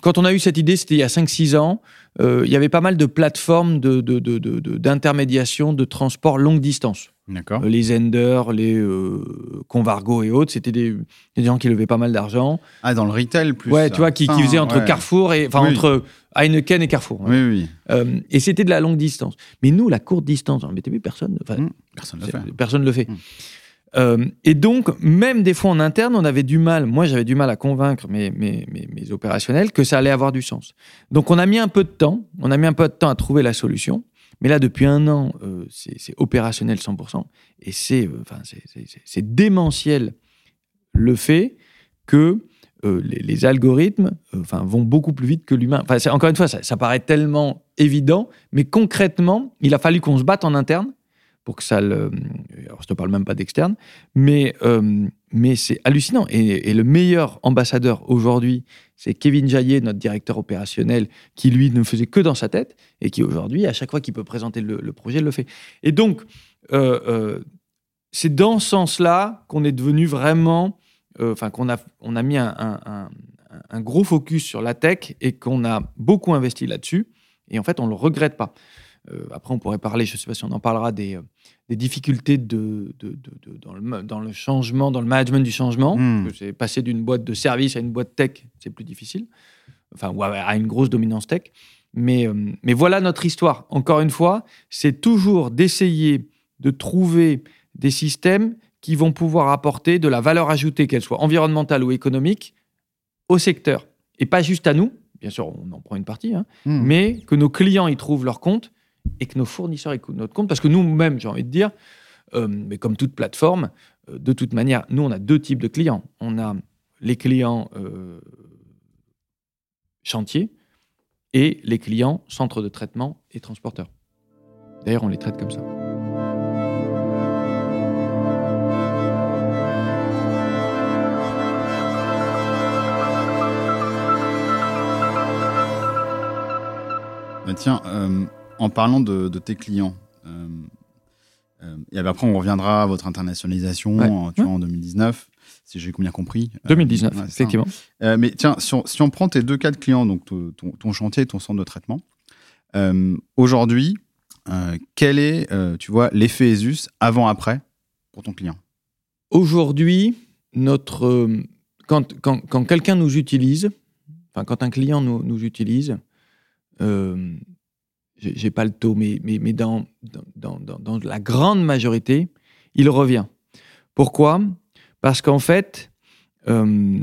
quand on a eu cette idée, c'était il y a 5-6 ans, euh, il y avait pas mal de plateformes d'intermédiation de, de, de, transport longue distance. Euh, les Zender, les euh, Convargo et autres, c'était des, des gens qui levaient pas mal d'argent. Ah, dans le retail plus. Ouais, tu vois, qui, faisaient entre ouais. Carrefour et. Enfin, Oui. entre Heineken et Carrefour. Oui, oui. Euh, et c'était de la longue distance. Mais nous, la courte distance, en BTP, personne. enfin, Mm. Personne ne le fait. Personne ne le fait. Mm. Euh, et donc, même des fois en interne, on avait du mal, moi j'avais du mal à convaincre mes, mes, mes, mes opérationnels que ça allait avoir du sens. Donc on a mis un peu de temps, on a mis un peu de temps à trouver la solution, mais là depuis un an, euh, c'est opérationnel 100%, et c'est euh, c'est- démentiel le fait que euh, les, algorithmes vont beaucoup plus vite que l'humain. Encore une fois, ça, ça paraît tellement évident, mais concrètement, il a fallu qu'on se batte en interne pour que ça le. Alors, je te parle même pas d'externe, mais, euh, mais c'est hallucinant. Et, le meilleur ambassadeur aujourd'hui, c'est Kevin Jaillet, notre directeur opérationnel, qui lui ne faisait que dans sa tête et qui aujourd'hui, à chaque fois qu'il peut présenter le, projet, le fait. Et donc, euh, euh, c'est dans ce sens-là qu'on est devenu vraiment. Enfin, qu'on a, on a mis un, un- gros focus sur la tech et qu'on a beaucoup investi là-dessus. Et en fait, on ne le regrette pas. Après, on pourrait parler, je ne sais pas si on en parlera, des, des difficultés de, de- de- de- dans, le, ma- dans le changement, dans le management du changement. Mm. Que C'est passer d'une boîte de service à une boîte tech, c'est plus difficile. Enfin, ou à, une grosse dominance tech. Mais, euh, mais voilà notre histoire. Encore une fois, c'est toujours d'essayer de trouver des systèmes qui vont pouvoir apporter de la valeur ajoutée, qu'elle soit environnementale ou économique, au secteur. Et pas juste à nous, bien sûr, on en prend une partie, hein, Mm. mais que nos clients y trouvent leur compte et que nos fournisseurs y trouvent notre compte. Parce que nous-mêmes, j'ai envie de dire, euh, mais comme toute plateforme, euh, de toute manière, nous, on a deux types de clients. On a les clients euh, chantiers et les clients centres de traitement et transporteurs. D'ailleurs, on les traite comme ça. Bah, tiens, en parlant de, de tes clients, euh, euh, et après on reviendra à votre internationalisation Ouais. en, tu vois, en 2019, si j'ai bien compris. Euh, 2019, ouais, c'est ça. effectivement. Euh, mais tiens, si on, si on prend tes deux cas de clients, donc ton, chantier et ton centre de traitement, euh, aujourd'hui, euh, quel est, euh, tu vois, l'effet ESUS avant-après pour ton client? Aujourd'hui, notre, euh, quand, quand, quand quelqu'un nous utilise, enfin quand un client nous, nous utilise, euh, j'ai pas le taux, mais, mais, mais dans, dans, dans, la grande majorité, il revient. Pourquoi? Parce qu'en fait, euh,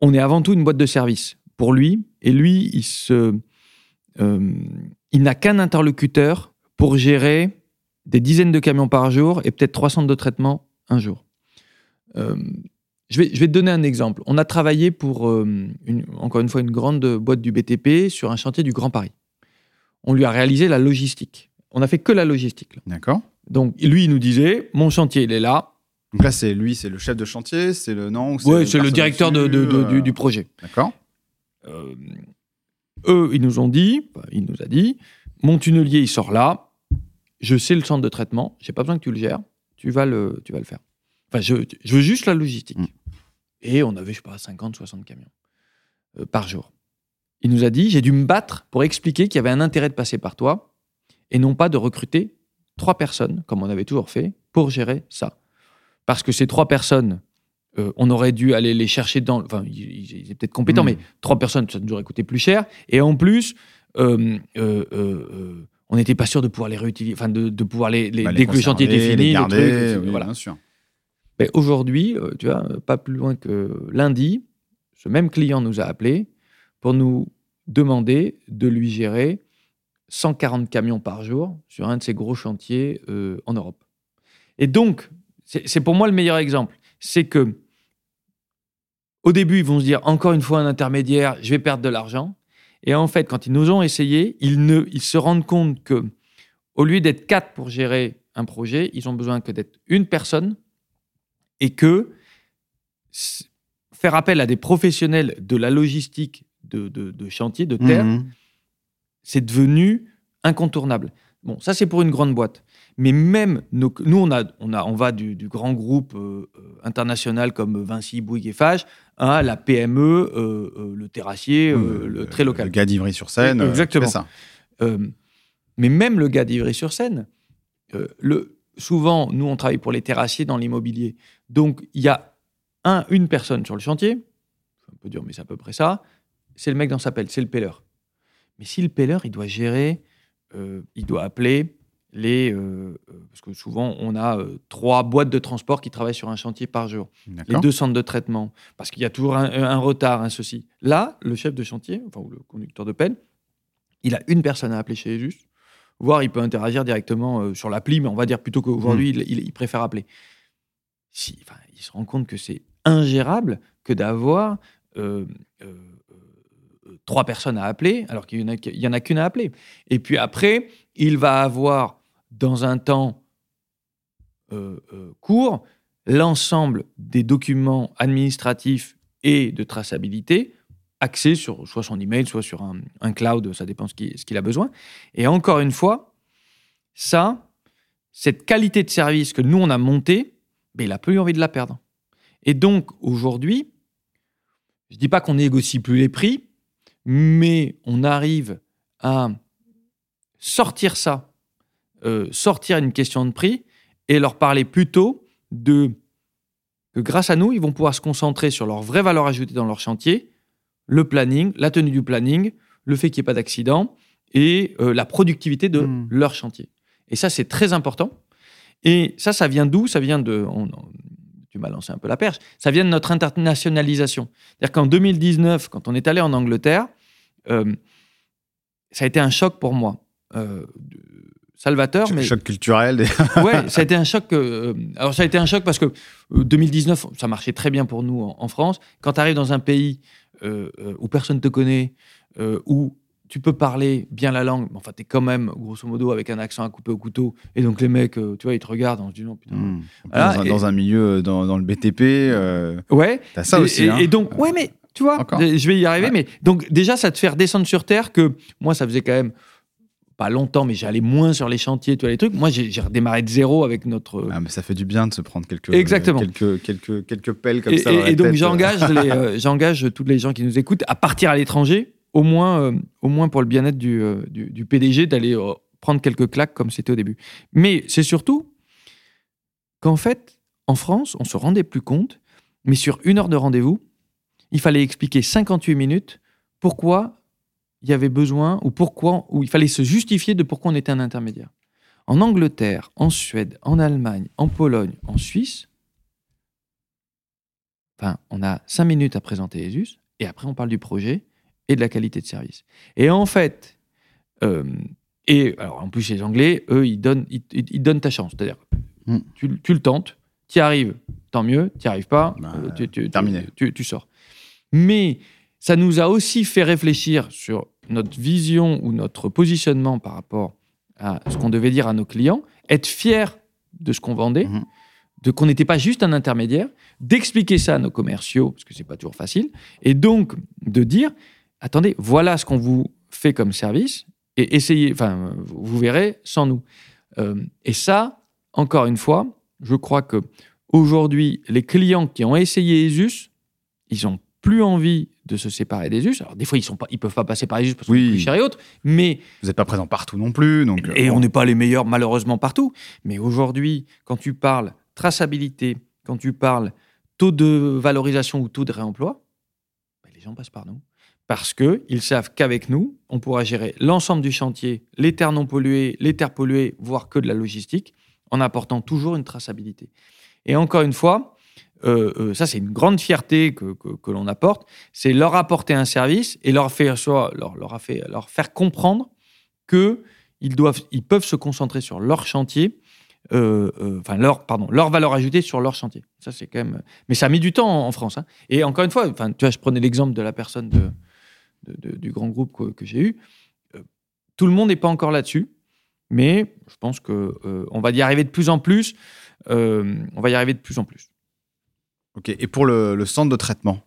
on est avant tout une boîte de service pour lui, et lui, il euh, il n'a qu'un interlocuteur pour gérer des dizaines de camions par jour et peut-être trois centres de traitement un jour. Euh, je, vais, je vais te donner un exemple. On a travaillé pour, encore une fois, une grande boîte du BTP sur un chantier du Grand Paris. On lui a réalisé la logistique. On n'a fait que la logistique. D'accord Donc, lui, il nous disait, mon chantier, il est là. Donc là, c'est lui, c'est le chef de chantier, c'est le non ou Ouais, une c'est le directeur de- euh, du projet. D'accord Euh, eux, ils nous ont dit, enfin, il nous a dit, mon tunnelier, il sort là, je sais le centre de traitement, j'ai pas besoin que tu le gères, tu vas le, tu vas le faire. Enfin, je, je veux juste la logistique. Mm. Et on avait, je sais pas, 50, 60 camions euh, par jour. Il nous a dit, j'ai dû me battre pour expliquer qu'il y avait un intérêt de passer par toi et non pas de recruter trois personnes, comme on avait toujours fait, pour gérer ça. Parce que ces trois personnes, euh, on aurait dû aller les chercher dans. Enfin, ils, étaient peut-être compétents, Mm. mais trois personnes, ça nous aurait coûté plus cher. Et en plus, euh, euh, on n'était pas sûr de pouvoir les réutiliser, enfin, de, de pouvoir les. les Bah, dès que le chantier était fini, les les trucs, oui, voilà. bien sûr. Ben, Aujourd'hui, tu vois, pas plus loin que lundi, ce même client nous a appelé pour nous demander de lui gérer 140 camions par jour sur un de ses gros chantiers euh, en Europe. Et donc, c'est pour moi le meilleur exemple. C'est que au début, ils vont se dire encore une fois un intermédiaire, je vais perdre de l'argent. Et en fait, quand ils nous ont essayé, ils, ne, ils se rendent compte que au lieu d'être quatre pour gérer un projet, ils ont besoin que d'être une personne et que faire appel à des professionnels de la logistique de, de- de chantier, de terre, Mhm. c'est devenu incontournable. Bon, ça c'est pour une grande boîte. Mais même nos- nous, on, a, on, a, on va du, du grand groupe euh, euh, international comme Vinci, Bouygues et Fage à la PME, euh, euh, le terrassier, euh, le très local. Le gars d'Ivry-sur-Seine. Exactement. ça. Mais même le gars d'Ivry-sur-Seine, le, souvent, nous, on travaille pour les terrassiers dans l'immobilier. Donc, il y a un, une personne sur le chantier, c'est un peu dur, mais c'est à peu près ça, c'est le mec dans sa pelle, c'est le pelleur. Mais si le pelleur, il doit gérer, euh, il doit appeler les... euh, euh, parce que souvent, on a euh, trois boîtes de transport qui travaillent sur un chantier par jour. Les deux centres de traitement, parce qu'il y a toujours un, un retard, un ceci. Là, le chef de chantier, enfin, ou le conducteur de pelle, il a une personne à appeler chez Esus, voire il peut interagir directement sur l'appli, mais on va dire plutôt qu'aujourd'hui, il, il- il préfère appeler. Si, enfin, il se rend compte que c'est ingérable que d'avoir euh, euh, euh, trois personnes à appeler, alors qu'il y en a, qu'une à appeler. Et puis après, il va avoir, dans un temps euh, euh, court, l'ensemble des documents administratifs et de traçabilité axés sur soit son email, soit sur un, un cloud, ça dépend ce qu'il a besoin. Et encore une fois, ça, cette qualité de service que nous, on a montée, ben, il n'a plus envie de la perdre. Et donc, aujourd'hui, je ne dis pas qu'on négocie plus les prix, mais on arrive à sortir ça, euh, sortir une question de prix et leur parler plutôt de que grâce à nous, ils vont pouvoir se concentrer sur leur vraie valeur ajoutée dans leur chantier, le planning, la tenue du planning, le fait qu'il n'y ait pas d'accident et euh, la productivité de Mm. leur chantier. Et ça, c'est très important. Et ça, ça vient d'où? Ça vient de. on- tu m'as lancé un peu la perche. Ça vient de notre internationalisation. C'est-à-dire qu'en 2019, quand on est allé en Angleterre, euh, ça a été un choc pour moi. Euh, Salvateur, mais Choc culturel. des- [LAUGHS] ouais, ça a été un [LAUGHS] choc. euh, alors ça a été un choc parce que euh, 2019, ça marchait très bien pour nous en, en France. Quand tu arrives dans un pays euh, euh, où personne te connaît, euh, où tu peux parler bien la langue, mais enfin tu es quand même grosso modo avec un accent à couper au couteau, et donc les mecs, euh, tu vois, ils te regardent, on se non putain. Hmm. Voilà, dans, un, et- dans un milieu, dans, dans le BTP, euh, Ouais. t'as ça et, aussi. et- hein. et donc, ouais, mais tu vois, Encore. je vais y arriver, Ouais. mais donc déjà, ça te fait redescendre sur terre que moi, ça faisait quand même pas longtemps, mais j'allais moins sur les chantiers, tu vois, les trucs. Moi, j'ai redémarré de zéro avec notre. Ah, mais ça fait du bien de se prendre quelques, Exactement. quelques, quelques, quelques pelles comme et, ça. et- donc, j'engage euh, [LAUGHS] j'engage tous les gens qui nous écoutent à partir à l'étranger, au moins, euh, au moins pour le bien-être du, euh, du, PDG, d'aller euh, prendre quelques claques comme c'était au début. Mais c'est surtout qu'en fait, en France, on se rendait plus compte, mais sur une heure de rendez-vous, il fallait expliquer 58 minutes pourquoi il y avait besoin ou pourquoi, ou il fallait se justifier de pourquoi on était un intermédiaire. En Angleterre, en Suède, en Allemagne, en Pologne, en Suisse, enfin, on a cinq minutes à présenter ESUS et après on parle du projet et de la qualité de service. Et en fait, euh, et alors en plus les Anglais, eux, ils donnent, ils, donnent ta chance. C'est-à-dire, Mm. tu, tu le tentes, tu y arrives, tant mieux, tu n'y arrives pas, Bah, euh, tu, terminé. Tu, sors. Mais ça nous a aussi fait réfléchir sur notre vision ou notre positionnement par rapport à ce qu'on devait dire à nos clients, être fier de ce qu'on vendait, Mhm. de qu'on n'était pas juste un intermédiaire, d'expliquer ça à nos commerciaux, parce que c'est pas toujours facile, et donc de dire, attendez, voilà ce qu'on vous fait comme service, et essayez, enfin, vous verrez sans nous. Euh, et ça, encore une fois, je crois que aujourd'hui, les clients qui ont essayé ESUS, ils ont plus envie de se séparer d'ESUS. Alors des fois, ils sont pas, ils peuvent pas passer par ESUS parce que Oui. c'est plus cher et autres, mais Vous n'êtes pas présent partout non plus. Donc, et euh, on n'est pas les meilleurs malheureusement partout. Mais aujourd'hui, quand tu parles traçabilité, quand tu parles taux de valorisation ou taux de réemploi, ben, les gens passent par nous. Parce qu'ils savent qu'avec nous, on pourra gérer l'ensemble du chantier, les terres non polluées, les terres polluées, voire que de la logistique, en apportant toujours une traçabilité. Et encore une fois, euh, euh, ça c'est une grande fierté que, que- l'on apporte, c'est leur apporter un service et leur faire, leur, leur, fait, leur faire comprendre que ils, peuvent se concentrer sur leur chantier, euh, enfin leur, pardon, leur valeur ajoutée sur leur chantier. Ça c'est quand même, mais ça a mis du temps en, en France. hein. Et encore une fois, enfin, tu vois, je prenais l'exemple de la personne de, de- de- du grand groupe que, que j'ai eu. Euh, tout le monde n'est pas encore là-dessus, mais je pense que euh, on va y arriver de plus en plus. euh, on va y arriver de plus en plus. Ok. Et pour le, le centre de traitement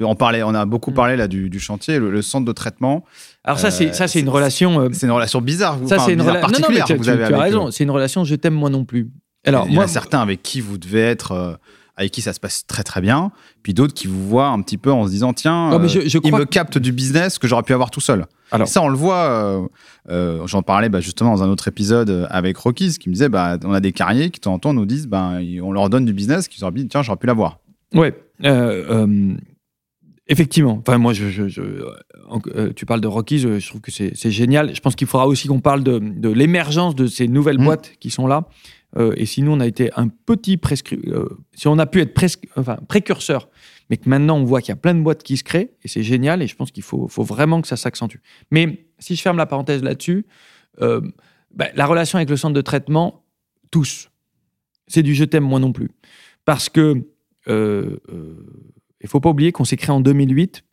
on, parlait, on a beaucoup Mm. parlé là du, du chantier, le, le centre de traitement. Alors ça, c'est ça, c'est une relation. euh, C'est une relation bizarre. Vous, ça, c'est une relation. Non, non, mais particulière tu, vous avez tu as raison. C'est une relation je t'aime moi non plus. Alors il y moi, a certains avec qui vous devez être avec qui ça se passe très très bien, puis d'autres qui vous voient un petit peu en se disant tiens, Non, mais je- euh, il me capte du business que j'aurais pu avoir tout seul. Alors- ça, on le voit. euh, euh, J'en parlais bah, justement dans un autre épisode avec Rockies qui me disait bah, on a des carriers qui de temps en temps nous disent bah, on leur donne du business qu'ils auraient dit tiens, j'aurais pu l'avoir. Ouais, effectivement. Enfin, moi, je, je- je- euh, tu parles de Rockies, euh, je trouve que c'est génial. Je pense qu'il faudra aussi qu'on parle de, de l'émergence de ces nouvelles Mm. boîtes qui sont là. Euh, et si nous, on a été un petit prescrit, euh, si on a pu être presque, enfin, précurseur, mais que maintenant on voit qu'il y a plein de boîtes qui se créent, et c'est génial, et je pense qu'il faut, faut vraiment que ça s'accentue. Mais si je ferme la parenthèse là-dessus, euh, bah, la relation avec le centre de traitement, tous, c'est du je t'aime moi non plus. Parce que il faut pas oublier qu'on s'est créé en 2008,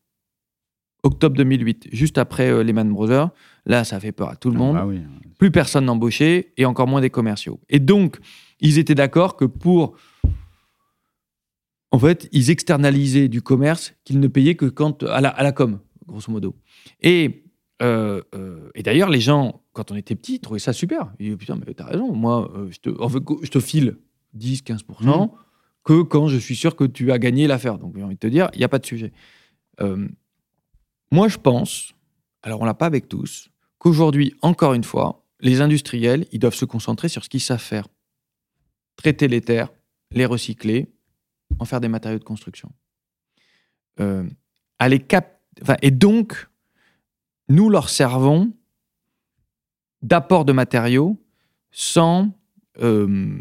octobre 2008, juste après Lehman Brothers. Là, ça fait peur à tout le monde. Ah oui. Plus personne n'embauchait et encore moins des commerciaux. Et donc, ils étaient d'accord que pour. En fait, ils externalisaient du commerce qu'ils ne payaient que quand, à, la, à la com, grosso modo. Et, euh, euh, et d'ailleurs, les gens, quand on était petits, trouvaient ça super. Ils disaient Putain, mais t'as raison, moi, euh, je, te, en fait, je te file 10-15% Mhm. que quand je suis sûr que tu as gagné l'affaire. Donc, j'ai envie de te dire, il n'y a pas de sujet. Moi, je pense, alors on l'a pas avec tous, qu'aujourd'hui, encore une fois, les industriels, ils doivent se concentrer sur ce qu'ils savent faire. Traiter les terres, les recycler, en faire des matériaux de construction. Euh, et donc, nous leur servons d'apport de matériaux sans... euh,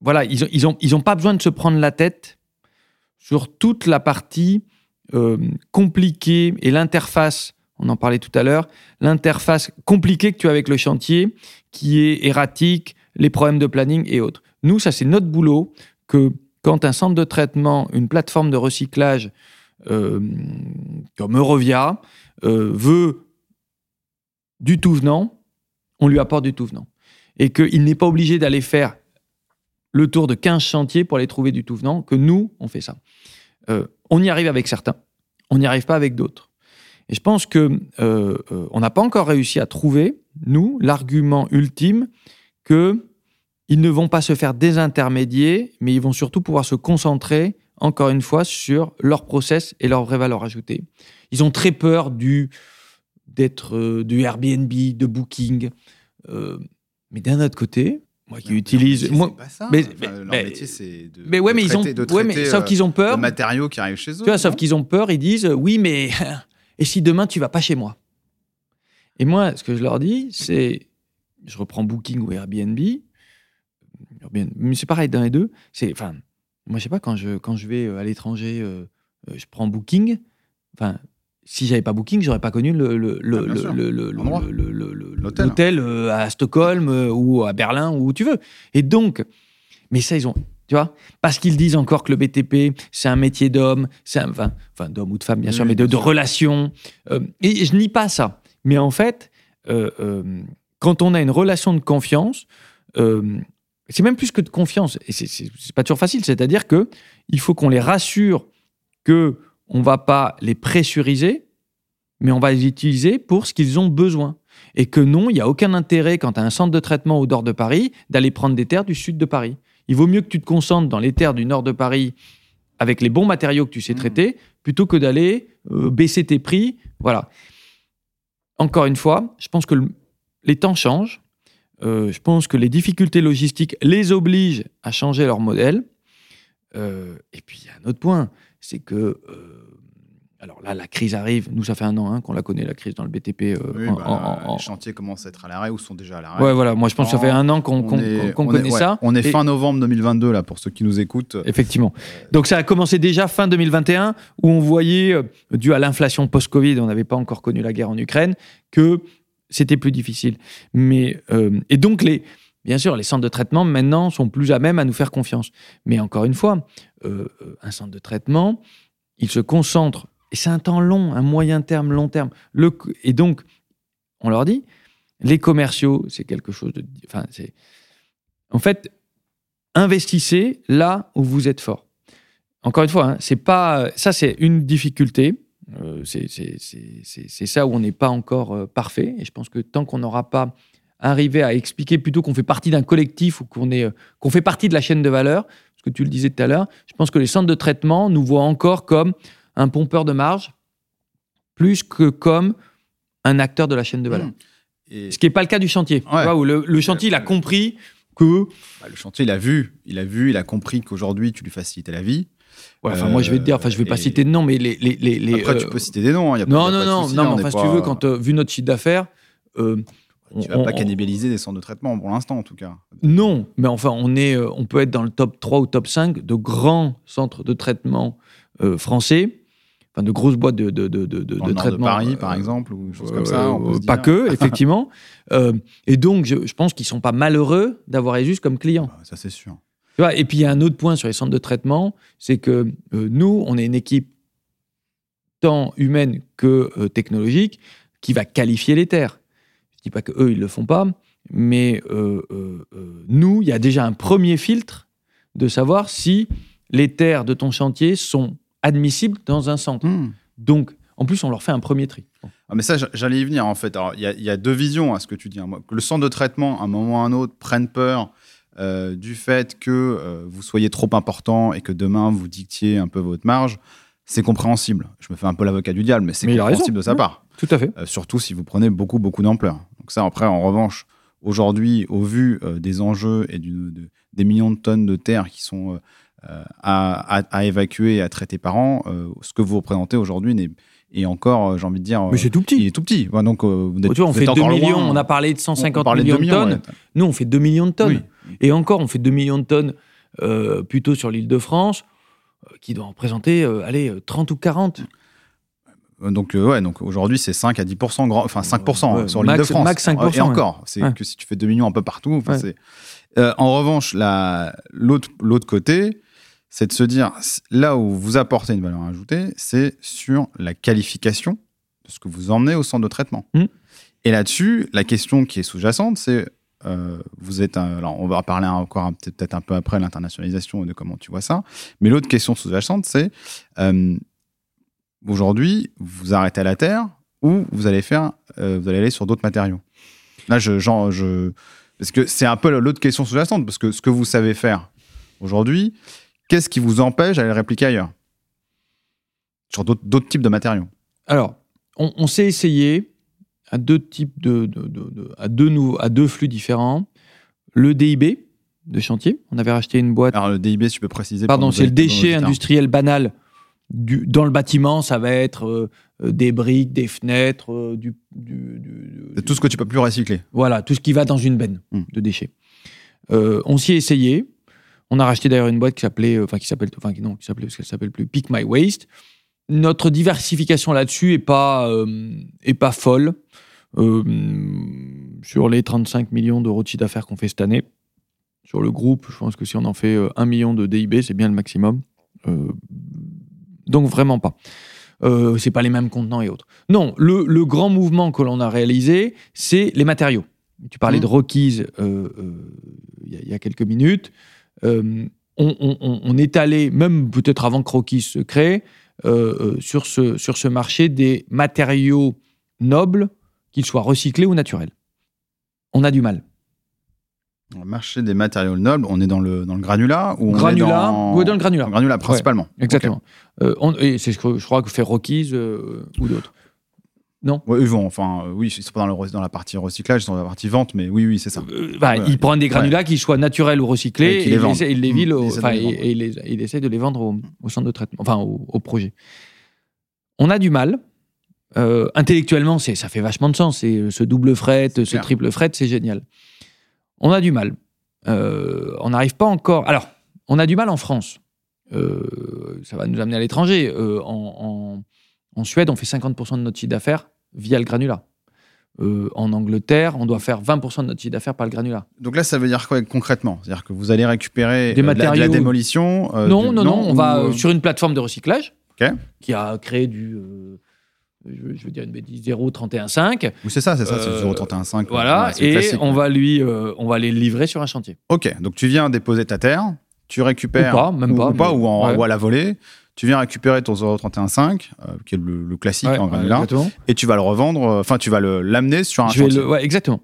voilà, ils n'ont pas besoin de se prendre la tête sur toute la partie euh, compliquée et l'interface, on en parlait tout à l'heure, l'interface compliquée que tu as avec le chantier, qui est erratique, les problèmes de planning et autres. Nous, ça c'est notre boulot, que quand un centre de traitement, une plateforme de recyclage euh, comme Eurovia euh, veut du tout venant, on lui apporte du tout venant. Et qu'il n'est pas obligé d'aller faire le tour de 15 chantiers pour aller trouver du tout venant, que nous, on fait ça. Euh, on y arrive avec certains, on n'y arrive pas avec d'autres. Et je pense que euh, euh, on n'a pas encore réussi à trouver, nous, l'argument ultime que ils ne vont pas se faire désintermédier, mais ils vont surtout pouvoir se concentrer, encore une fois, sur leur process et leur vraie valeur ajoutée. Ils ont très peur du d'être euh, du Airbnb, de Booking. Euh, mais d'un autre côté, moi qui utilise... Leur métier, moi, pas ça. mais- Enfin, mais- leur mais- métier, c'est de, mais ouais, de mais ils ont... traiter- ouais, mais sauf euh, qu'ils ont peur. le matériau qui arrive chez eux. Tu vois, sauf qu'ils ont peur, ils disent oui, mais et si demain tu vas pas chez moi Et moi, ce que je leur dis, c'est je reprends Booking ou Airbnb, Airbnb, mais c'est pareil d'un et deux. C'est enfin, moi je sais pas quand je quand je vais euh, à l'étranger, euh, euh, je prends Booking. Enfin, si j'avais pas Booking, j'aurais pas connu le L'hôtel. à Stockholm ou à Berlin ou où tu veux. Et donc, mais ça ils ont tu vois? Parce qu'ils disent encore que le BTP, c'est un métier d'homme, c'est un- enfin, enfin d'homme ou de femme, bien sûr, Oui, mais de, de relation. Euh, et je nie pas ça. Mais en fait, euh, euh, quand on a une relation de confiance, c'est même plus que de confiance. Et c'est- pas toujours facile. C'est-à-dire que il faut qu'on les rassure que on va pas les pressuriser, mais on va les utiliser pour ce qu'ils ont besoin. Et que non, il n'y a aucun intérêt quand tu as un centre de traitement au nord de Paris d'aller prendre des terres du sud de Paris. Il vaut mieux que tu te concentres dans les terres du nord de Paris avec les bons matériaux que tu sais Mhm. traiter, plutôt que d'aller euh, baisser tes prix. Voilà. Encore une fois, je pense que le- les temps changent. Euh, je pense que les difficultés logistiques les obligent à changer leur modèle. Euh, et puis, il y a un autre point, c'est que, alors là, la crise arrive. Nous, ça fait un an hein, qu'on la connaît, la crise dans le BTP. euh, Oui, en- bah, en- en- les chantiers commencent à être à l'arrêt ou sont déjà à l'arrêt. Ouais, voilà. Moi, je pense que ça fait un an qu'on est- connaît ouais, ça. On est Et- fin novembre 2022 là pour ceux qui nous écoutent. Effectivement. Donc ça a commencé déjà fin 2021, où on voyait, euh, dû à l'inflation post-Covid, on n'avait pas encore connu la guerre en Ukraine, que c'était plus difficile. Mais, euh, et donc, les, bien sûr, les centres de traitement, maintenant, sont plus à même à nous faire confiance. Mais encore une fois, un centre de traitement, il se concentre, et c'est un temps long, un moyen terme, long terme. Et donc, on leur dit, les commerciaux, c'est quelque chose de... En fait, investissez là où vous êtes fort. Encore une fois, hein, c'est pas ça, c'est une difficulté. Euh, c'est- ça où on n'est pas encore euh, parfait. Et je pense que tant qu'on n'aura pas arrivé à expliquer plutôt qu'on fait partie d'un collectif ou qu'on est euh, qu'on fait partie de la chaîne de valeur, ce que tu le disais tout à l'heure, je pense que les centres de traitement nous voient encore comme un pompeur de marge, plus que comme un acteur de la chaîne de valeur. Mmh. Et Ce qui n'est pas le cas du chantier. Tu Ouais. vois, où le, le chantier, il a compris que. bah, le chantier, il a vu, il a vu, il a compris qu'aujourd'hui, tu lui facilitais la vie. Ouais, enfin, moi, je vais te dire, enfin, je vais pas et- citer de nom, mais les. les, les, les, Après, euh, tu peux citer des noms. hein, y a pas- Non, y a non, pas non, non, mais enfin, si pas- tu veux, quand, euh, vu notre chiffre d'affaires. euh, Tu on- vas pas on- cannibaliser des centres de traitement pour l'instant, en tout cas. Non, mais enfin, on, est, euh, on peut être dans le top 3 ou top 5 de grands centres de traitement euh, français, enfin de grosses boîtes de, de, de, de, de Dans le nord de traitement. Paris, euh, par exemple, ou choses euh, comme ça. on peut se pas dire. que, [LAUGHS] effectivement. Euh, et donc, je, je pense qu'ils sont pas malheureux d'avoir Asus comme client. Bah, Ça, c'est sûr. Tu vois, et puis, il y a un autre point sur les centres de traitement, c'est que euh, nous, on est une équipe tant humaine que euh, technologique qui va qualifier les terres. Je dis pas que eux ils le font pas, mais euh, euh, euh, nous, il y a déjà un premier filtre de savoir si les terres de ton chantier sont admissibles dans un centre. Hmm. Donc, en plus, on leur fait un premier tri. Ah, mais ça, j'allais y venir en fait. Alors, il y, a- il y a deux visions à ce que tu dis. hein. Que le centre de traitement, à un moment ou à un autre, prenne peur euh, du fait que euh, vous soyez trop important et que demain vous dictiez un peu votre marge, c'est compréhensible. Je me fais un peu l'avocat du diable, mais c'est compréhensible de sa Ouais. part. Tout à fait. Euh, surtout si vous prenez beaucoup, beaucoup d'ampleur. Donc ça, après, en revanche, aujourd'hui, au vu euh, des enjeux et du- de- des millions de tonnes de terre qui sont euh, à, à- à évacuer et à traiter par an, euh, ce que vous représentez aujourd'hui n'est est encore, euh, j'ai envie de dire, Mais c'est tout il petit. est tout petit. Ouais, donc, euh, vous êtes, Tu vois, on vous fait êtes 2 encore millions, loin. on a parlé de On 150 parlait millions de millions, tonnes. ouais. Nous, on fait 2 millions de tonnes. Oui. Et encore, on fait 2 millions de tonnes euh, plutôt sur l'île de France, euh, qui doit en représenter, euh, allez, euh, 30 ou 40. Euh, Donc, euh, ouais, donc aujourd'hui, c'est 5 à 10 grand, enfin 5 Ouais, sur l'île max- de France. max 5%, Et encore, c'est Ouais. que si tu fais 2 millions un peu partout. Euh, en revanche, la- l'autre l'autre côté, c'est de se dire, là où vous apportez une valeur ajoutée, c'est sur la qualification de ce que vous emmenez au centre de traitement. Mm. Et là-dessus, la question qui est sous-jacente, c'est, euh, vous êtes, un- alors on va parler encore peut-être un peu après l'internationalisation et de comment tu vois ça, mais l'autre question sous-jacente, c'est, euh, aujourd'hui, vous arrêtez à la terre ou vous allez faire, euh, vous allez aller sur d'autres matériaux? Là, je, genre, je, parce que c'est un peu l'autre question sous-jacente, parce que ce que vous savez faire aujourd'hui, qu'est-ce qui vous empêche d'aller le répliquer ailleurs sur d'autres types de matériaux Alors, on, on s'est essayé à deux types de, de- de- de- à, deux nou- à deux flux différents. Le DIB de chantier, on avait racheté une boîte. Alors le DIB, si tu peux préciser. Pardon, c'est le déchet industriel banal. Du, dans le bâtiment, ça va être euh, des briques, des fenêtres, euh, du, du- du- C'est tout ce que tu peux plus recycler. Voilà, tout ce qui va dans une benne Mm. de déchets. Euh, on s'y est essayé. On a racheté d'ailleurs une boîte qui s'appelait, euh, enfin qui s'appelle, enfin qui- non, qui s'appelait parce qu'elle s'appelle plus Pick My Waste. Notre diversification là-dessus est pas euh, est pas folle. Euh, sur les 35 millions d'euros de chiffre d'affaires qu'on fait cette année, sur le groupe, je pense que si on en fait euh, 1 million de DIB, c'est bien le maximum. Euh, donc vraiment pas. Euh, c'est pas les mêmes contenants et autres. Non, le, le grand mouvement que l'on a réalisé, c'est les matériaux. Tu parlais Mhm. de Rockies euh, euh, y, il y a quelques minutes. Euh, on, on- on- on est allé, même peut-être avant que Rockies se crée, euh, euh, sur, ce, sur ce marché des matériaux nobles, qu'ils soient recyclés ou naturels. On a du mal. Le marché des matériaux nobles, on est dans le, dans le granulat ou on est dans... le granulat. Dans le granulat, principalement. Exactement. Euh, on- et c'est ce que je crois que fait Rockies euh, ou d'autres. Ouais, ils vont, enfin, euh, oui, ils sont pas dans, le, re- dans la partie recyclage, ils sont dans la partie vente, mais oui, oui, c'est ça. Euh, bah, Ouais. Ils prennent des granulats qui soient naturels ou Et recyclés et les il vendent. essaie- il les, Mmh. Ils les et- et les- essaie de les vendre au, au centre de traitement, enfin au, au projet. On a du mal. Euh, intellectuellement, c'est, ça fait vachement de sens. C'est, ce double fret, ce clair. triple fret, c'est génial. On a du mal. Euh, on n'arrive pas encore. Alors, on a du mal en France. Euh, ça va nous amener à l'étranger. Euh, en, en- en Suède, on fait 50% de notre chiffre d'affaires via le granulat. Euh, en Angleterre, on doit faire 20% de notre chiffre d'affaires par le granulat. Donc là, ça veut dire quoi concrètement? C'est-à-dire que vous allez récupérer Des euh, de la- de la, matériaux. démolition euh, non, du- non, non, on ou, va sur une plateforme de recyclage qui a créé du, euh, je, veux dire une bêtise, 0,315. Oui, c'est ça, c'est ça, c'est Euh, 0,315. Voilà, ouais, et on va lui, on va les livrer sur un chantier. Ok, donc tu viens déposer ta terre, tu récupères. Ou pas, même pas, Ou, pas, mais- ou, en, ouais. ou à la volée. Tu viens récupérer ton 0,315, euh, qui est le, le classique Ouais, en granulat, et tu vas le revendre, euh, enfin, tu vas l'amener sur un Je vais chantier. le- ouais, exactement.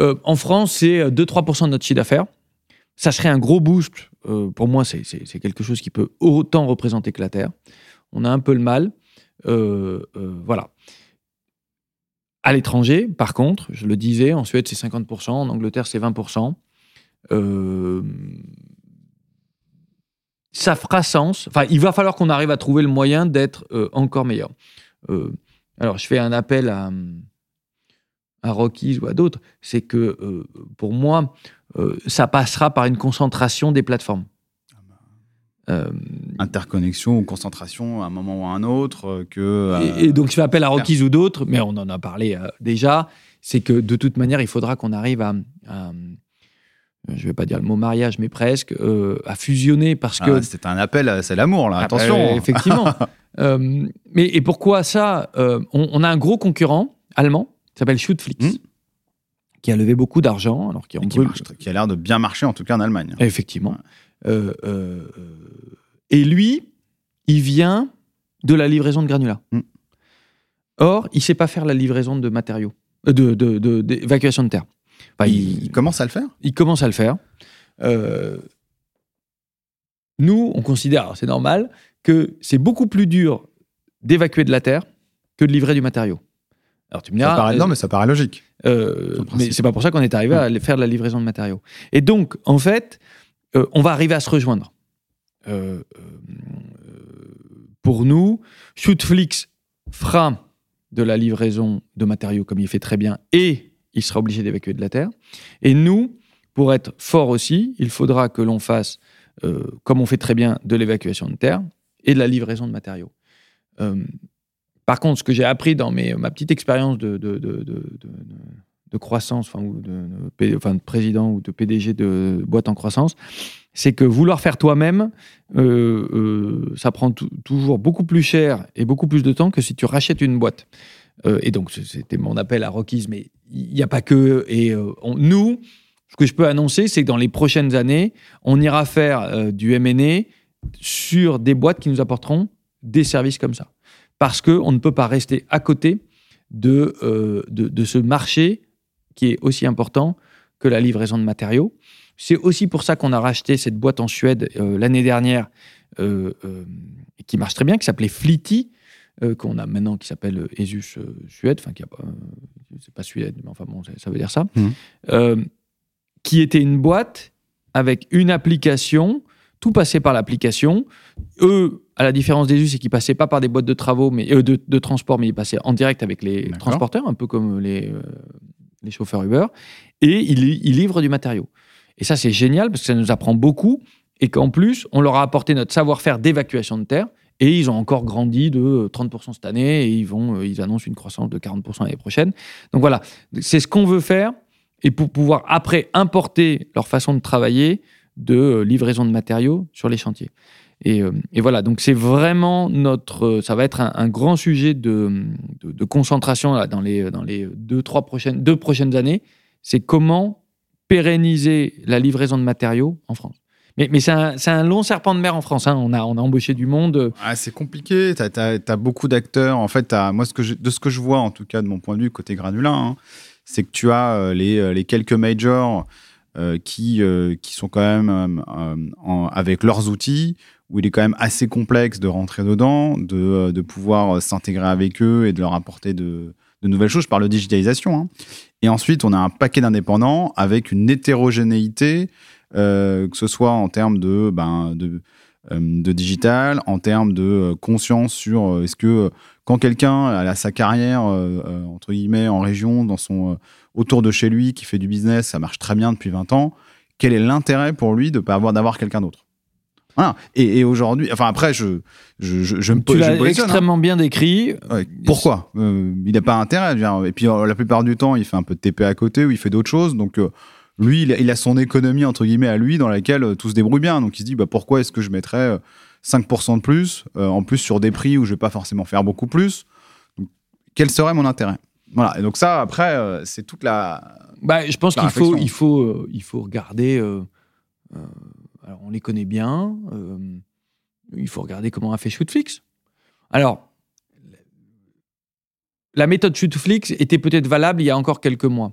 Euh, en France, c'est 2-3% de notre chiffre d'affaires. ça serait un gros boost. Euh, pour moi, c'est quelque chose qui peut autant représenter que la Terre. On a un peu le mal. Euh, voilà. À l'étranger, par contre, je le disais, en Suède, c'est 50%, en Angleterre, c'est 20%. Ça fera sens. Enfin, il va falloir qu'on arrive à trouver le moyen d'être encore meilleur. alors, je fais un appel à, à Rockies ou à d'autres, c'est que euh, pour moi, euh, ça passera par une concentration des plateformes. Ah bah. euh, Interconnexion ou concentration à un moment ou à un autre. Que, et, donc je fais appel à Rockies ou d'autres, mais on en a parlé déjà, c'est que de toute manière, il faudra qu'on arrive à, je ne vais pas dire le mot mariage, mais presque, à fusionner parce que... Ah, c'est un appel, c'est l'amour, là, ah, attention. effectivement. [LAUGHS] mais et pourquoi ça on, on, a un gros concurrent allemand s'appelle Shootflix. Hmm. Qui a levé beaucoup d'argent, alors qui, qui, a l'air de bien marcher, en tout cas en Allemagne. Effectivement. Euh, euh, et lui, il vient de la livraison de granulats. Hmm. Or, il ne sait pas faire la livraison de matériaux, euh, de d'évacuation de, terre. Il, commence à le faire Il commence à le faire. nous, on considère, c'est normal, que c'est beaucoup plus dur d'évacuer de la terre que de livrer du matériau. Alors tu me diras, ça paraît, non, euh, mais ça paraît logique. Euh, mais c'est pas pour ça qu'on est arrivé à faire de la livraison de matériaux. Et donc, en fait, euh, on va arriver à se rejoindre. pour nous, Shootflix fera de la livraison de matériaux comme il fait très bien et il sera obligé d'évacuer de la terre. Et nous, pour être fort aussi, il faudra que l'on fasse, comme on fait très bien, de l'évacuation de terre et de la livraison de matériaux. Par contre, ce que j'ai appris dans mes, ma petite expérience de, de, de, de, croissance, enfin, ou de, enfin, de président ou de PDG de boîte en croissance, c'est que vouloir faire toi-même, euh, euh, ça prend toujours beaucoup plus cher et beaucoup plus de temps que si tu rachètes une boîte. Euh, et donc, c'était mon appel à Rockies, mais il n'y a pas que. Et nous, ce que je peux annoncer, c'est que dans les prochaines années, on ira faire du MA sur des boîtes qui nous apporteront des services comme ça parce qu'on ne peut pas rester à côté euh, de, de, ce marché qui est aussi important que la livraison de matériaux. C'est aussi pour ça qu'on a racheté cette boîte en Suède euh, l'année dernière, euh, qui marche très bien, qui s'appelait Flitty, qu'on a maintenant qui s'appelle Esus Suède, enfin, qui a pas, c'est pas Suède, mais enfin bon, ça, veut dire ça, mmh. qui était une boîte avec une application tout passait par l'application. Eux, à la différence des us, c'est qu'ils passaient pas par des boîtes de travaux, mais euh, de, transport, mais ils passaient en direct avec les transporteurs, un peu comme les, euh, les chauffeurs Uber, et ils, livrent du matériau. Et ça, c'est génial parce que ça nous apprend beaucoup, et qu'en plus, on leur a apporté notre savoir-faire d'évacuation de terre, et ils ont encore grandi de 30% cette année, et ils, vont, euh, ils annoncent une croissance de 40% l'année prochaine. Donc voilà, c'est ce qu'on veut faire, et pour pouvoir après importer leur façon de travailler de euh, livraison de matériaux sur les chantiers. Et, euh, voilà, donc c'est vraiment notre, euh, ça va être un, grand sujet de, de, concentration dans les, dans les deux, trois prochaines, deux prochaines années. C'est comment pérenniser la livraison de matériaux en France. Mais, c'est un, long serpent de mer en France. Hein. On, a, embauché du monde. Ah, c'est compliqué. Tu as, beaucoup d'acteurs. En fait, moi, de ce que je vois, en tout cas de mon point de vue côté granulin, hein, c'est que tu as les, les quelques majors euh, qui, euh, sont quand même euh, avec leurs outils, où il est quand même assez complexe de rentrer dedans, de, pouvoir s'intégrer avec eux et de leur apporter de, de nouvelles choses. Je parle de digitalisation. Hein. Et ensuite, on a un paquet d'indépendants avec une hétérogénéité, que ce soit en termes de, ben, de, de digital, en termes de conscience sur est-ce que quand quelqu'un a sa carrière, entre guillemets, en région, dans son autour de chez lui qui fait du business, ça marche très bien depuis 20 ans, quel est l'intérêt pour lui de pas avoir d'avoir quelqu'un d'autre? Voilà. Et, aujourd'hui, enfin après, je, je, je, me Tu l'as hein. extrêmement bien décrit. pourquoi? Euh, Il n'a pas intérêt. Et puis euh, la plupart du temps, il fait un peu de TP à côté ou il fait d'autres choses. Donc euh, lui, il a, son économie entre guillemets à lui dans laquelle tout se débrouille bien. Donc il se dit, bah pourquoi est-ce que je mettrais 5% de plus, en plus sur des prix où je vais pas forcément faire beaucoup plus? Quel serait mon intérêt? Voilà. Et donc ça, après, euh, c'est toute la. Bah, je pense qu'il faut, il faut, euh, il faut regarder. Euh, alors, on les connaît bien. il faut regarder comment a fait Shootflix. Alors, la méthode Shootflix était peut-être valable il y a encore quelques mois.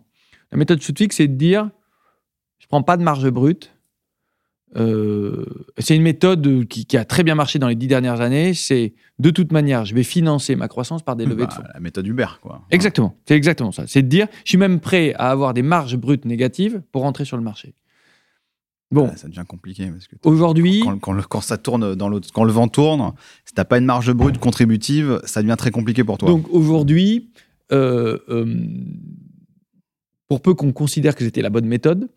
La méthode Shootflix, c'est de dire, je prends pas de marge brute, euh, c'est une méthode qui, qui a très bien marché dans les dix dernières années. C'est de toute manière, je vais financer ma croissance par des levées de Bah, fonds. La méthode Uber, quoi. Exactement, c'est exactement ça. C'est de dire, je suis même prêt à avoir des marges brutes négatives pour rentrer sur le marché. Bon, Ouais, ça devient compliqué parce que aujourd'hui, quand, quand le- quand ça tourne dans l'autre, quand le vent tourne, si t'as pas une marge brute contributive, ça devient très compliqué pour toi. donc aujourd'hui, euh, euh, pour peu qu'on considère que c'était la bonne méthode,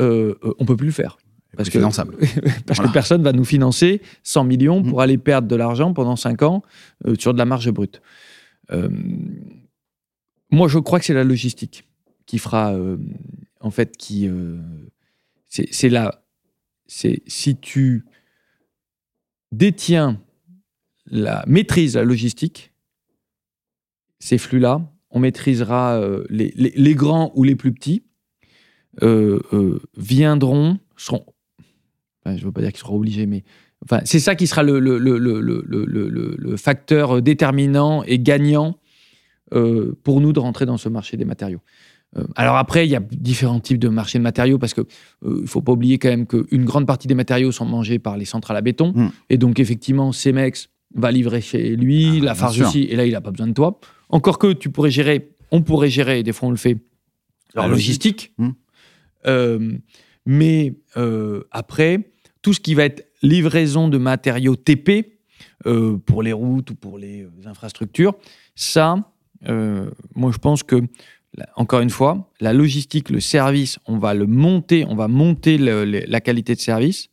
euh, euh, on peut plus le faire. [LAUGHS] Parce que, finançable. parce Voilà. que personne va nous financer 100 millions pour Mhm. aller perdre de l'argent pendant 5 ans euh, sur de la marge brute. Euh, moi, je crois que c'est la logistique qui fera, en fait, qui. c'est la. C'est si tu détiens la maîtrise la logistique, ces flux-là, on maîtrisera les, les- les grands ou les plus petits viendront, seront. enfin, je ne veux pas dire qu'ils seront obligés, mais enfin, c'est ça qui sera le, le, le, le, facteur déterminant et gagnant euh, pour nous de rentrer dans ce marché des matériaux. Euh, alors après, il y a différents types de marchés de matériaux parce que euh, il faut pas oublier quand même qu'une grande partie des matériaux sont mangés par les centrales à béton Mm. et donc effectivement, Cemex va livrer chez lui, Ah, la farge sûr. aussi, et là il a pas besoin de toi. Encore que tu pourrais gérer, on pourrait gérer, et des fois on le fait, La la logistique. Mm. Euh, mais euh, après, tout ce qui va être livraison de matériaux TP euh, pour les routes ou pour les infrastructures, ça, moi je pense que, encore une fois, la logistique, le service, on va le monter, on va monter la qualité de service.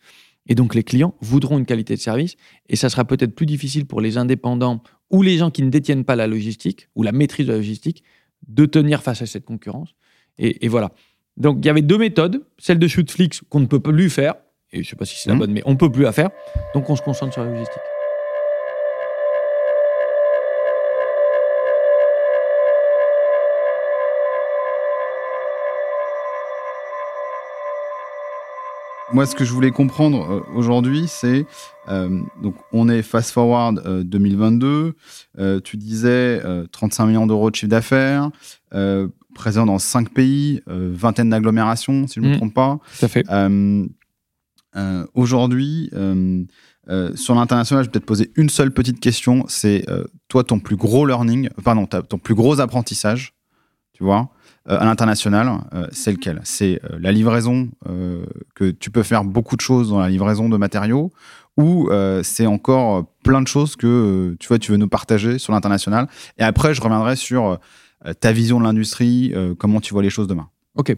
Et donc les clients voudront une qualité de service. Et ça sera peut-être plus difficile pour les indépendants ou les gens qui ne détiennent pas la logistique ou la maîtrise de la logistique de tenir face à cette concurrence. Et voilà. Donc il y avait deux méthodes, celle de Shootflix qu'on ne peut plus faire, et je ne sais pas si c'est la Mhm. bonne, mais on ne peut plus la faire. Donc on se concentre sur la logistique. Moi, ce que je voulais comprendre euh, aujourd'hui, c'est euh, donc on est fast forward euh, 2022. euh, tu disais euh, 35 millions d'euros de chiffre d'affaires, euh, présent dans cinq pays, euh, vingtaine d'agglomérations, si je ne me Mhm. trompe pas. Tout à fait. Euh, euh, aujourd'hui, euh, sur l'international, je vais peut-être poser une seule petite question. C'est euh, toi ton plus gros learning, pardon, ton plus gros apprentissage, tu vois, euh, à l'international, c'est lequel? C'est la livraison, que tu peux faire beaucoup de choses dans la livraison de matériaux, ou c'est encore plein de choses que tu vois, tu veux nous partager sur l'international? Et après, je reviendrai sur ta vision de l'industrie, euh, comment tu vois les choses demain. Ok.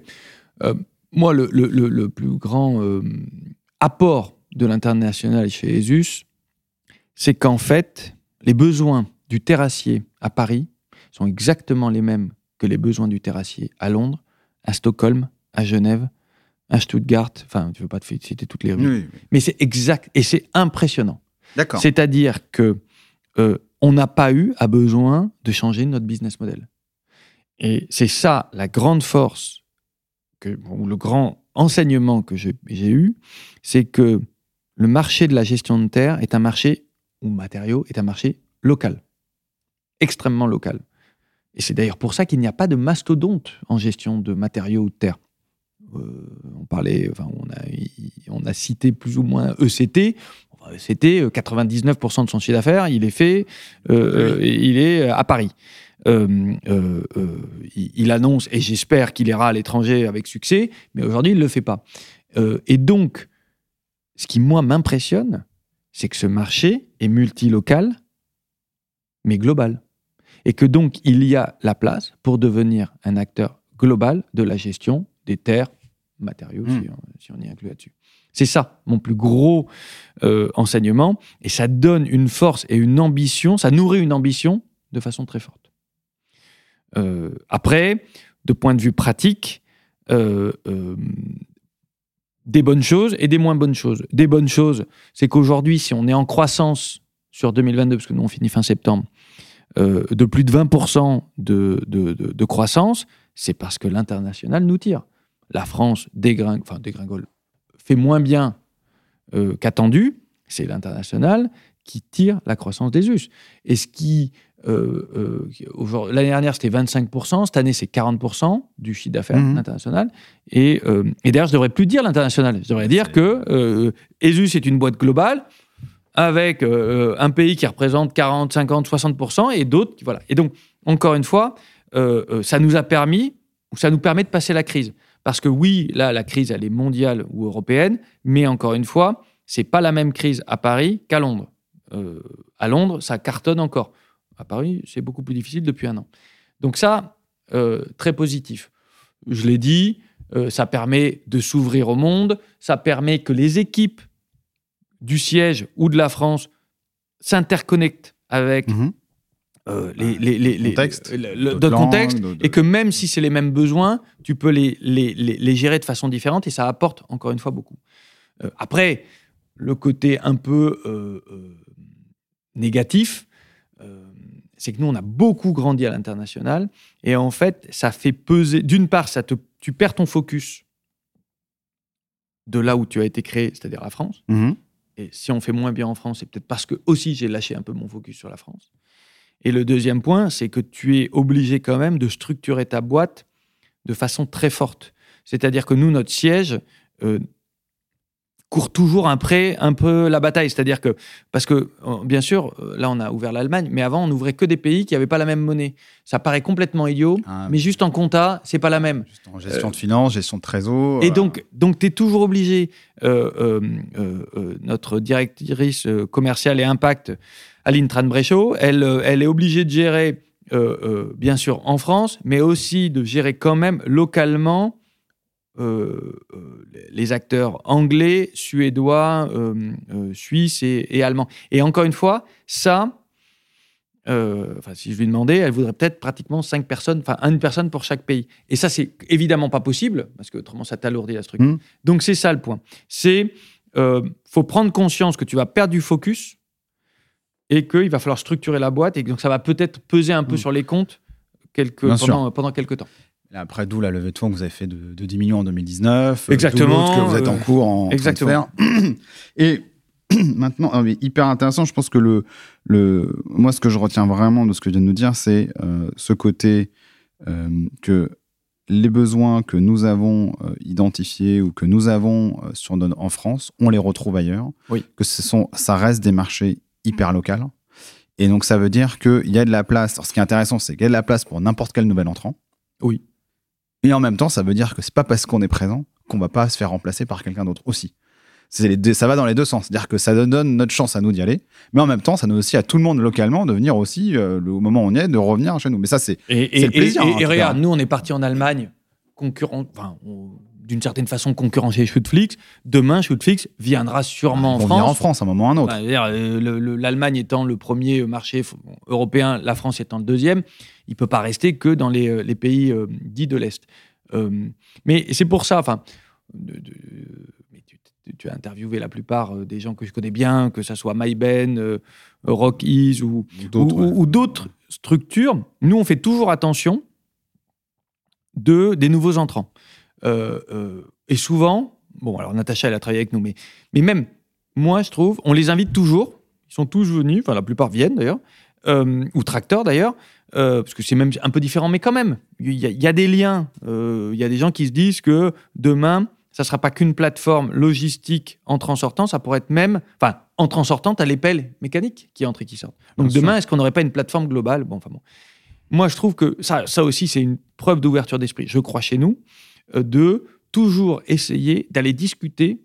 Euh, moi, le, le- le- le plus grand euh, apport de l'international chez ESUS, c'est qu'en fait, les besoins du terrassier à Paris sont exactement les mêmes que les besoins du terrassier à Londres, à Stockholm, à Genève, à Stuttgart. Enfin, tu veux pas te citer toutes les rues. Mais c'est exact et c'est impressionnant. D'accord. C'est-à-dire que euh, on n'a pas eu à besoin de changer notre business model. Et c'est ça la grande force, que, ou le grand enseignement que j'ai eu, c'est que le marché de la gestion de terre est un marché, ou matériaux, est un marché local, extrêmement local. Et c'est d'ailleurs pour ça qu'il n'y a pas de mastodonte en gestion de matériaux ou de terre. Euh, on parlait, enfin, on a, on a cité plus ou moins ECT. Enfin, ECT, euh, 99% de son chiffre d'affaires, il est fait, euh, euh, il est à Paris. Euh, euh, euh, il, il annonce, et j'espère qu'il ira à l'étranger avec succès, mais aujourd'hui, il ne le fait pas. Et donc, ce qui, moi, m'impressionne, c'est que ce marché est multilocal, mais global. Et que donc, il y a la place pour devenir un acteur global de la gestion des terres, matériaux, Mm. si, on, si on y inclut là-dessus. C'est ça, mon plus gros euh, enseignement. Et ça donne une force et une ambition, ça nourrit une ambition de façon très forte. Euh, après, de point de vue pratique, euh, euh, des bonnes choses et des moins bonnes choses. Des bonnes choses, c'est qu'aujourd'hui, si on est en croissance sur 2022, parce que nous on finit fin septembre, de plus de 20% de, de, croissance, c'est parce que l'international nous tire. La France dégringole, enfin dégringole, fait moins bien qu'attendu, c'est l'international qui tire la croissance des US. Et ce qui L'année dernière, c'était 25%. Cette année, c'est 40% du chiffre d'affaires Mhm. international. Et, et d'ailleurs, je ne devrais plus dire l'international. Je devrais dire que ESUS est une boîte globale avec un pays qui représente 40, 50, 60% et d'autres. Voilà. Et donc, encore une fois, ça nous a permis, ou ça nous permet de passer la crise. Parce que oui, là, la crise, elle est mondiale ou européenne, mais encore une fois, c'est pas la même crise à Paris qu'à Londres. Euh, à Londres, ça cartonne encore. À Paris, c'est beaucoup plus difficile depuis un an. Donc ça, euh, très positif. Je l'ai dit, euh, ça permet de s'ouvrir au monde, ça permet que les équipes du siège ou de la France s'interconnectent avec Mhm. euh, les, les, les, les- Contexte, le- d'autres- et que même si c'est les mêmes besoins, tu peux les, gérer de façon différente et ça apporte encore une fois beaucoup. Euh, après, le côté un peu négatif, c'est que nous, on a beaucoup grandi à l'international et en fait, ça fait peser. D'une part, ça te, tu perds ton focus de là où tu as été créé, c'est-à-dire la France. Mhm. Et si on fait moins bien en France, c'est peut-être parce que aussi j'ai lâché un peu mon focus sur la France. Et le deuxième point, c'est que tu es obligé quand même de structurer ta boîte de façon très forte. C'est-à-dire que nous, notre siège euh, court toujours après un peu la bataille. C'est-à-dire que, parce que, euh, bien sûr, euh, là, on a ouvert l'Allemagne, mais avant, on n'ouvrait que des pays qui n'avaient pas la même monnaie. Ça paraît complètement idiot, Ah, mais juste en compta, c'est pas la même. juste en gestion de finances, gestion de trésor. Et euh, donc, donc tu es toujours obligé, euh, euh, notre directrice commerciale et impact, Aline Tran-Bréchot, elle, elle est obligée de gérer, euh, euh, bien sûr, en France, mais aussi de gérer quand même localement les acteurs anglais, suédois, euh, euh, suisses et, et allemands. Et encore une fois, ça, euh, enfin, si je lui demandais, elle voudrait peut-être pratiquement cinq personnes, enfin une personne pour chaque pays. Et ça, c'est évidemment pas possible, parce que autrement, ça t'alourdit la structure. Mhm. Donc, c'est ça le point. C'est, euh, faut prendre conscience que tu vas perdre du focus et qu'il va falloir structurer la boîte et que donc ça va peut-être peser un peu Mhm. sur les comptes quelques, pendant quelques temps. Après, d'où la levée de fonds que vous avez fait de, de 10 millions en 2019. euh, Exactement, que vous êtes en euh, cours en, en exactement. faire. [CLEARS THROAT] Et [CLEARS THROAT] maintenant, hyper intéressant, je pense que le, le, moi, ce que je retiens vraiment de ce que vient de nous dire, c'est euh, ce côté euh, que les besoins que nous avons euh, identifiés ou que nous avons sur, nos- en France, on les retrouve ailleurs. Oui. Que ce sont, ça reste des marchés hyper locaux. Et donc, ça veut dire qu'il y a de la place. Alors, ce qui est intéressant, c'est qu'il y a de la place pour n'importe quel nouvel entrant. Oui. Et en même temps, ça veut dire que c'est pas parce qu'on est présent qu'on va pas se faire remplacer par quelqu'un d'autre aussi. C'est les deux- ça va dans les deux sens. C'est-à-dire que ça donne notre chance à nous d'y aller, mais en même temps, ça donne aussi à tout le monde localement de venir aussi, euh, le- au moment où on y est, de revenir chez nous. Mais ça, c'est le plaisir, et- hein, et regarde, nous, on est parti en Allemagne, concurrent, enfin, on- d'une certaine façon concurrencer Shootflix. Demain, Shootflix viendra sûrement en France. en France à un moment ou à un autre. Dire, euh, le- le- L'Allemagne étant le premier marché européen, la France étant le deuxième, il peut pas rester que dans les, euh, les pays euh, dits de l'Est. Euh, mais c'est pour ça, enfin, tu, as interviewé la plupart des gens que je connais bien, que ce soit MyBen, euh, Rockies ou, Ou d'autres, ou- ouais. ou d'autres structures, nous, on fait toujours attention de, des nouveaux entrants. Euh, euh, et souvent, bon, alors Natacha, elle a travaillé avec nous, mais, mais même moi, je trouve, on les invite toujours. Ils sont tous venus, enfin, la plupart viennent d'ailleurs, euh, ou tracteurs d'ailleurs, euh, parce que c'est même un peu différent, mais quand même, il y, a- il y a des liens. Euh, Il y a des gens qui se disent que demain, ça ne sera pas qu'une plateforme logistique entrant-sortant, ça pourrait être même, enfin, entrant-sortant, tu as les pelles mécaniques qui entrent et qui sortent. Donc Bien demain, est-ce qu'on n'aurait pas une plateforme globale? Bon, enfin bon. Moi, je trouve que ça, ça aussi, c'est une preuve d'ouverture d'esprit. Je crois chez nous, de toujours essayer d'aller discuter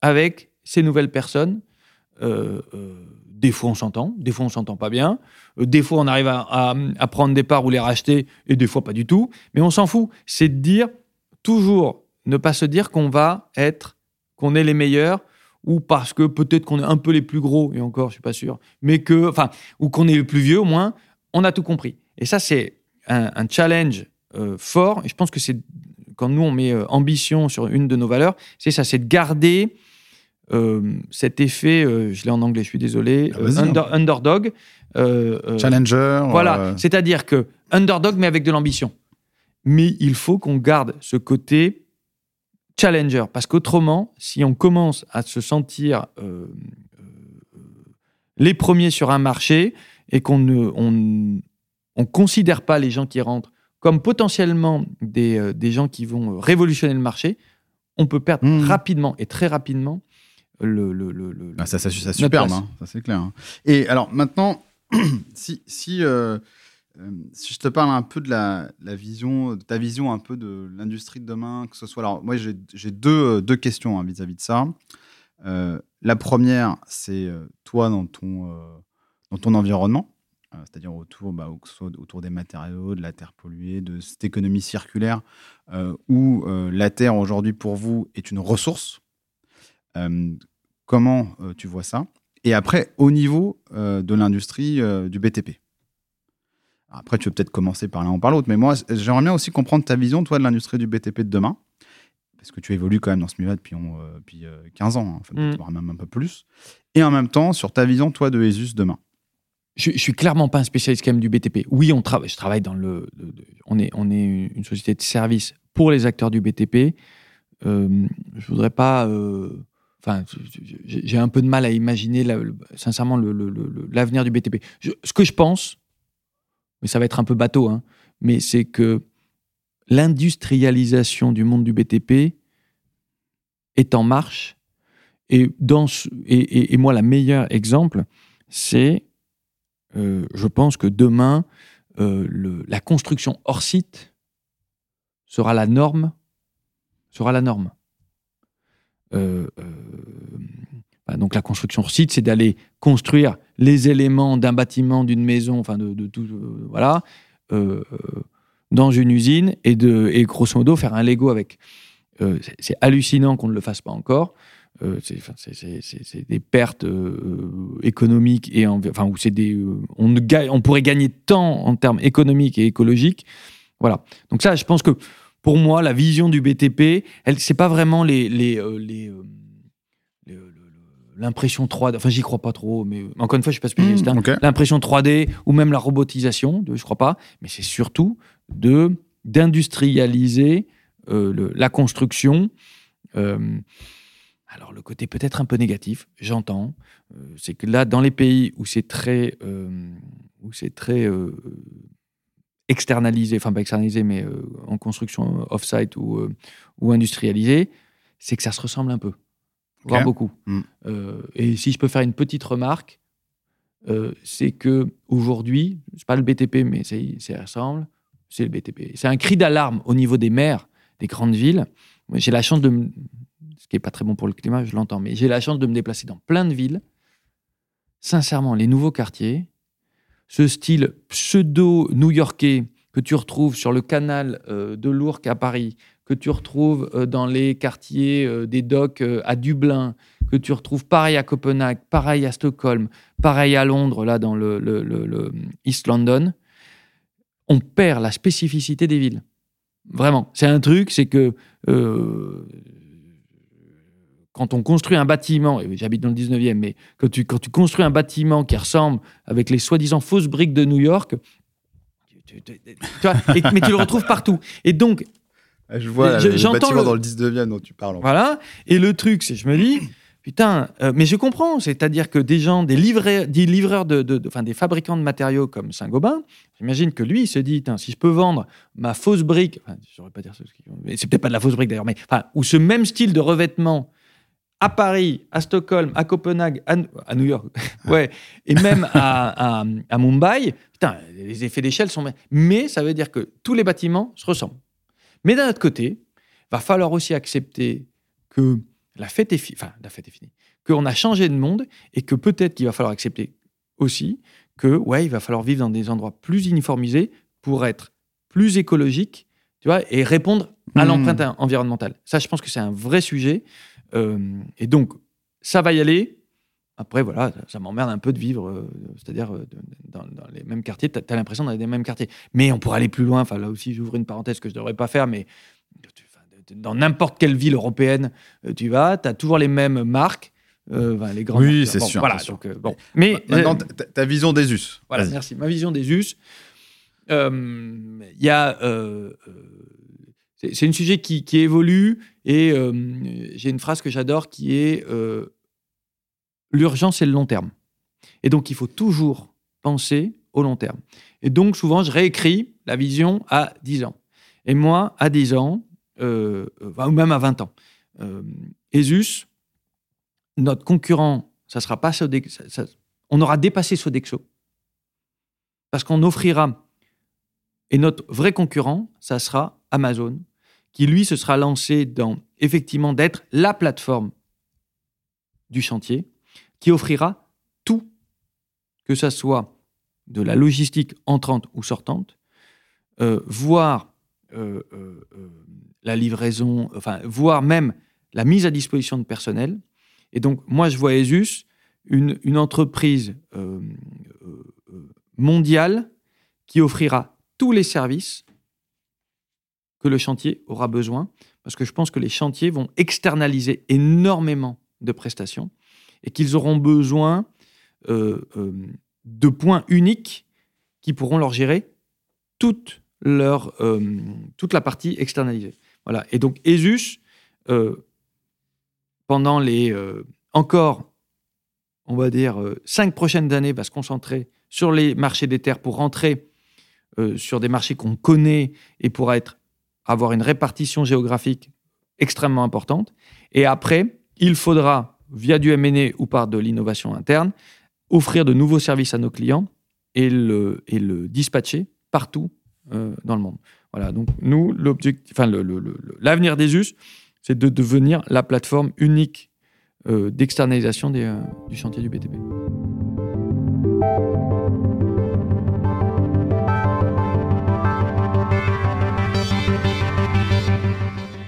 avec ces nouvelles personnes. Euh, euh, des fois, on s'entend, des fois, on s'entend pas bien. Euh, des fois, on arrive à, prendre des parts ou les racheter, et des fois, pas du tout. Mais on s'en fout. C'est de dire toujours, ne pas se dire qu'on va être, qu'on est les meilleurs, ou parce que peut-être qu'on est un peu les plus gros, et encore, je suis pas sûr, mais que, enfin, ou qu'on est le plus vieux, au moins, on a tout compris. Et ça, c'est un, un challenge fort. Et je pense que c'est quand nous on met euh, ambition sur une de nos valeurs, c'est ça, c'est de garder euh, cet effet. euh, je l'ai en anglais, je suis désolé. Ah, euh, under- underdog. Challenger. voilà, c'est-à-dire que underdog, mais avec de l'ambition. Mais il faut qu'on garde ce côté challenger, parce qu'autrement, si on commence à se sentir les premiers sur un marché, et qu'on ne on, on considère pas les gens qui rentrent comme potentiellement des, euh, des gens qui vont révolutionner le marché, on peut perdre Mmh. rapidement et très rapidement le. le, le- le- Ah, ça, ça, ça superbe, hein, ça c'est clair. hein. Et alors maintenant, [CLEARS THROAT] si, si, euh, euh, si je te parle un peu de la, la vision, de ta vision un peu de l'industrie de demain, que ce soit. Alors, moi, j'ai j'ai deux, euh, deux questions hein, vis-à-vis de ça. Euh, la première, c'est euh, toi dans ton, euh, dans ton environnement, euh, c'est-à-dire autour, bah, autour des matériaux, de la terre polluée, de cette économie circulaire, euh, où euh, la terre aujourd'hui pour vous est une ressource. Comment tu vois ça? Et après, au niveau de l'industrie du BTP. Après, tu veux peut-être commencer par l'un ou par l'autre, mais moi, j'aimerais bien aussi comprendre ta vision, toi, de l'industrie du BTP de demain, parce que tu évolues quand même dans ce milieu depuis, on- euh, depuis, euh, 15 ans, hein, enfin, Mm. voire même un peu plus. Et en même temps, sur ta vision, toi, de ESUS demain. Je, je suis clairement pas un spécialiste même du BTP. Oui, on travaille. Je travaille dans le. le- le- on est on est une société de service pour les acteurs du BTP. Euh, je voudrais pas. euh, Enfin, j'ai un peu de mal à imaginer le- sincèrement le- le- le- l'avenir du BTP. Ce que je pense, mais ça va être un peu bateau, hein, mais c'est que l'industrialisation du monde du BTP est en marche. Et, dans et, et- moi, la meilleure exemple, c'est, euh, je pense que demain, euh, la construction hors site sera la norme. Sera la norme. Euh, bah, donc la construction hors site, c'est d'aller construire les éléments d'un bâtiment, d'une maison, enfin de, de tout, voilà, dans une usine et de et grosso modo faire un Lego avec. C'est hallucinant qu'on ne le fasse pas encore. Euh, c'est des pertes euh, économiques et en- enfin où c'est des euh, on ne gagne- on pourrait gagner tant en termes économiques et écologiques. Voilà. Donc ça, je pense que pour moi, la vision du BTP, elle c'est pas vraiment les les, euh, les, euh, les, euh, le- le- l'impression 3D. Enfin, j'y crois pas trop, mais euh, encore une fois, je suis pas spécialiste. hein Ok. l'impression 3D ou même la robotisation, je crois pas, mais c'est surtout de d'industrialiser euh, la construction. Alors le côté peut-être un peu négatif, j'entends, euh, c'est que là, dans les pays où c'est très, euh, où c'est très euh, externalisé, enfin pas externalisé, mais en construction off-site ou, ou industrialisé, c'est que ça se ressemble un peu, voire beaucoup. Mm. Euh, et si je peux faire une petite remarque, c'est que aujourd'hui, c'est pas le BTP, mais c'est, ça ressemble, c'est le BTP. C'est un cri d'alarme au niveau des maires des grandes villes. J'ai la chance de, me- ce qui est pas très bon pour le climat, je l'entends, mais j'ai la chance de me déplacer dans plein de villes. Sincèrement, les nouveaux quartiers, ce style pseudo-new-yorkais que tu retrouves sur le canal euh, de l'Ourcq à Paris, que tu retrouves euh, dans les quartiers euh, des docks à Dublin, que tu retrouves pareil à Copenhague, pareil à Stockholm, pareil à Londres, là dans le, le- le- le East London, on perd la spécificité des villes. Vraiment. C'est un truc, c'est que quand on construit un bâtiment, et j'habite dans le 19e, mais quand tu, quand tu construis un bâtiment qui ressemble avec les soi-disant fausses briques de New York, tu- tu- tu- tu vois, et- mais tu le retrouves partout. Et donc, Je vois Je- le bâtiment le- dans le 19e dont tu parles. en fait. voilà. Et le truc, c'est, je me dis, putain, euh, mais je comprends. C'est-à-dire que des gens, des livreurs, des livreurs de, de- de- enfin, des fabricants de matériaux comme Saint-Gobain, j'imagine que lui, il se dit, si je peux vendre ma fausse brique, enfin, je saurais pas dire ce qu'ils- mais c'est peut-être pas de la fausse brique d'ailleurs, mais enfin, ou ce même style de revêtement à Paris, à Stockholm, à Copenhague, à, à New York, [LAUGHS] ouais, et même à, à, à Mumbai, putain, les effets d'échelle sont. Mais ça veut dire que tous les bâtiments se ressemblent. Mais d'un autre côté, va falloir aussi accepter que la fête est finie, enfin, la fête est finie, qu'on a changé de monde et que peut-être qu'il va falloir accepter aussi que, ouais, il va falloir vivre dans des endroits plus uniformisés pour être plus écologique, tu vois, et répondre à Mhm. l'empreinte en- environnementale. Ça, je pense que c'est un vrai sujet. Euh, et donc, ça va y aller. Après, voilà, ça, m'emmerde un peu de vivre, euh, c'est-à-dire euh, dans, dans les mêmes quartiers. Tu as, l'impression d'être dans les mêmes quartiers. Mais on pourrait aller plus loin. Enfin, là aussi, j'ouvre une parenthèse que je ne devrais pas faire, mais dans n'importe quelle ville européenne, tu vas, tu as toujours les mêmes marques. euh, enfin, les grandes Oui, c'est Bon, sûr, Voilà, c'est sûr. donc, euh, bon. Mais Maintenant, euh, ta, vision des us. voilà, merci. Ma vision des us. Il y a. c'est c'est un sujet qui, qui évolue et j'ai une phrase que j'adore qui est l'urgence et le long terme. Et donc, il faut toujours penser au long terme. Et donc, souvent, je réécris la vision à 10 ans. Et moi, à 10 ans, euh, ou même à 20 ans, Esus, notre concurrent, ça sera pas Sodexo, on aura dépassé Sodexo. Parce qu'on offrira, et notre vrai concurrent, ça sera Amazon, qui lui se sera lancé dans effectivement d'être la plateforme du chantier, qui offrira tout, que ce soit de la logistique entrante ou sortante, euh, voire euh, euh, la livraison, enfin, voire même la mise à disposition de personnel. Et donc, moi, je vois ESUS, une, une entreprise mondiale qui offrira tous les services que le chantier aura besoin, parce que je pense que les chantiers vont externaliser énormément de prestations et qu'ils auront besoin de points uniques qui pourront leur gérer toute, leur, euh, toute la partie externalisée. Voilà. Et donc, ESUS, euh, pendant les euh, encore, on va dire, cinq prochaines années, va se concentrer sur les marchés des terres pour rentrer sur des marchés qu'on connaît et pour être, avoir une répartition géographique extrêmement importante. Et après, il faudra, via du M&A ou par de l'innovation interne, offrir de nouveaux services à nos clients et le, et le dispatcher partout euh, dans le monde. Voilà, donc nous, l'objectif, enfin, l'avenir des US, c'est de devenir la plateforme unique euh, d'externalisation euh, du chantier du BTP.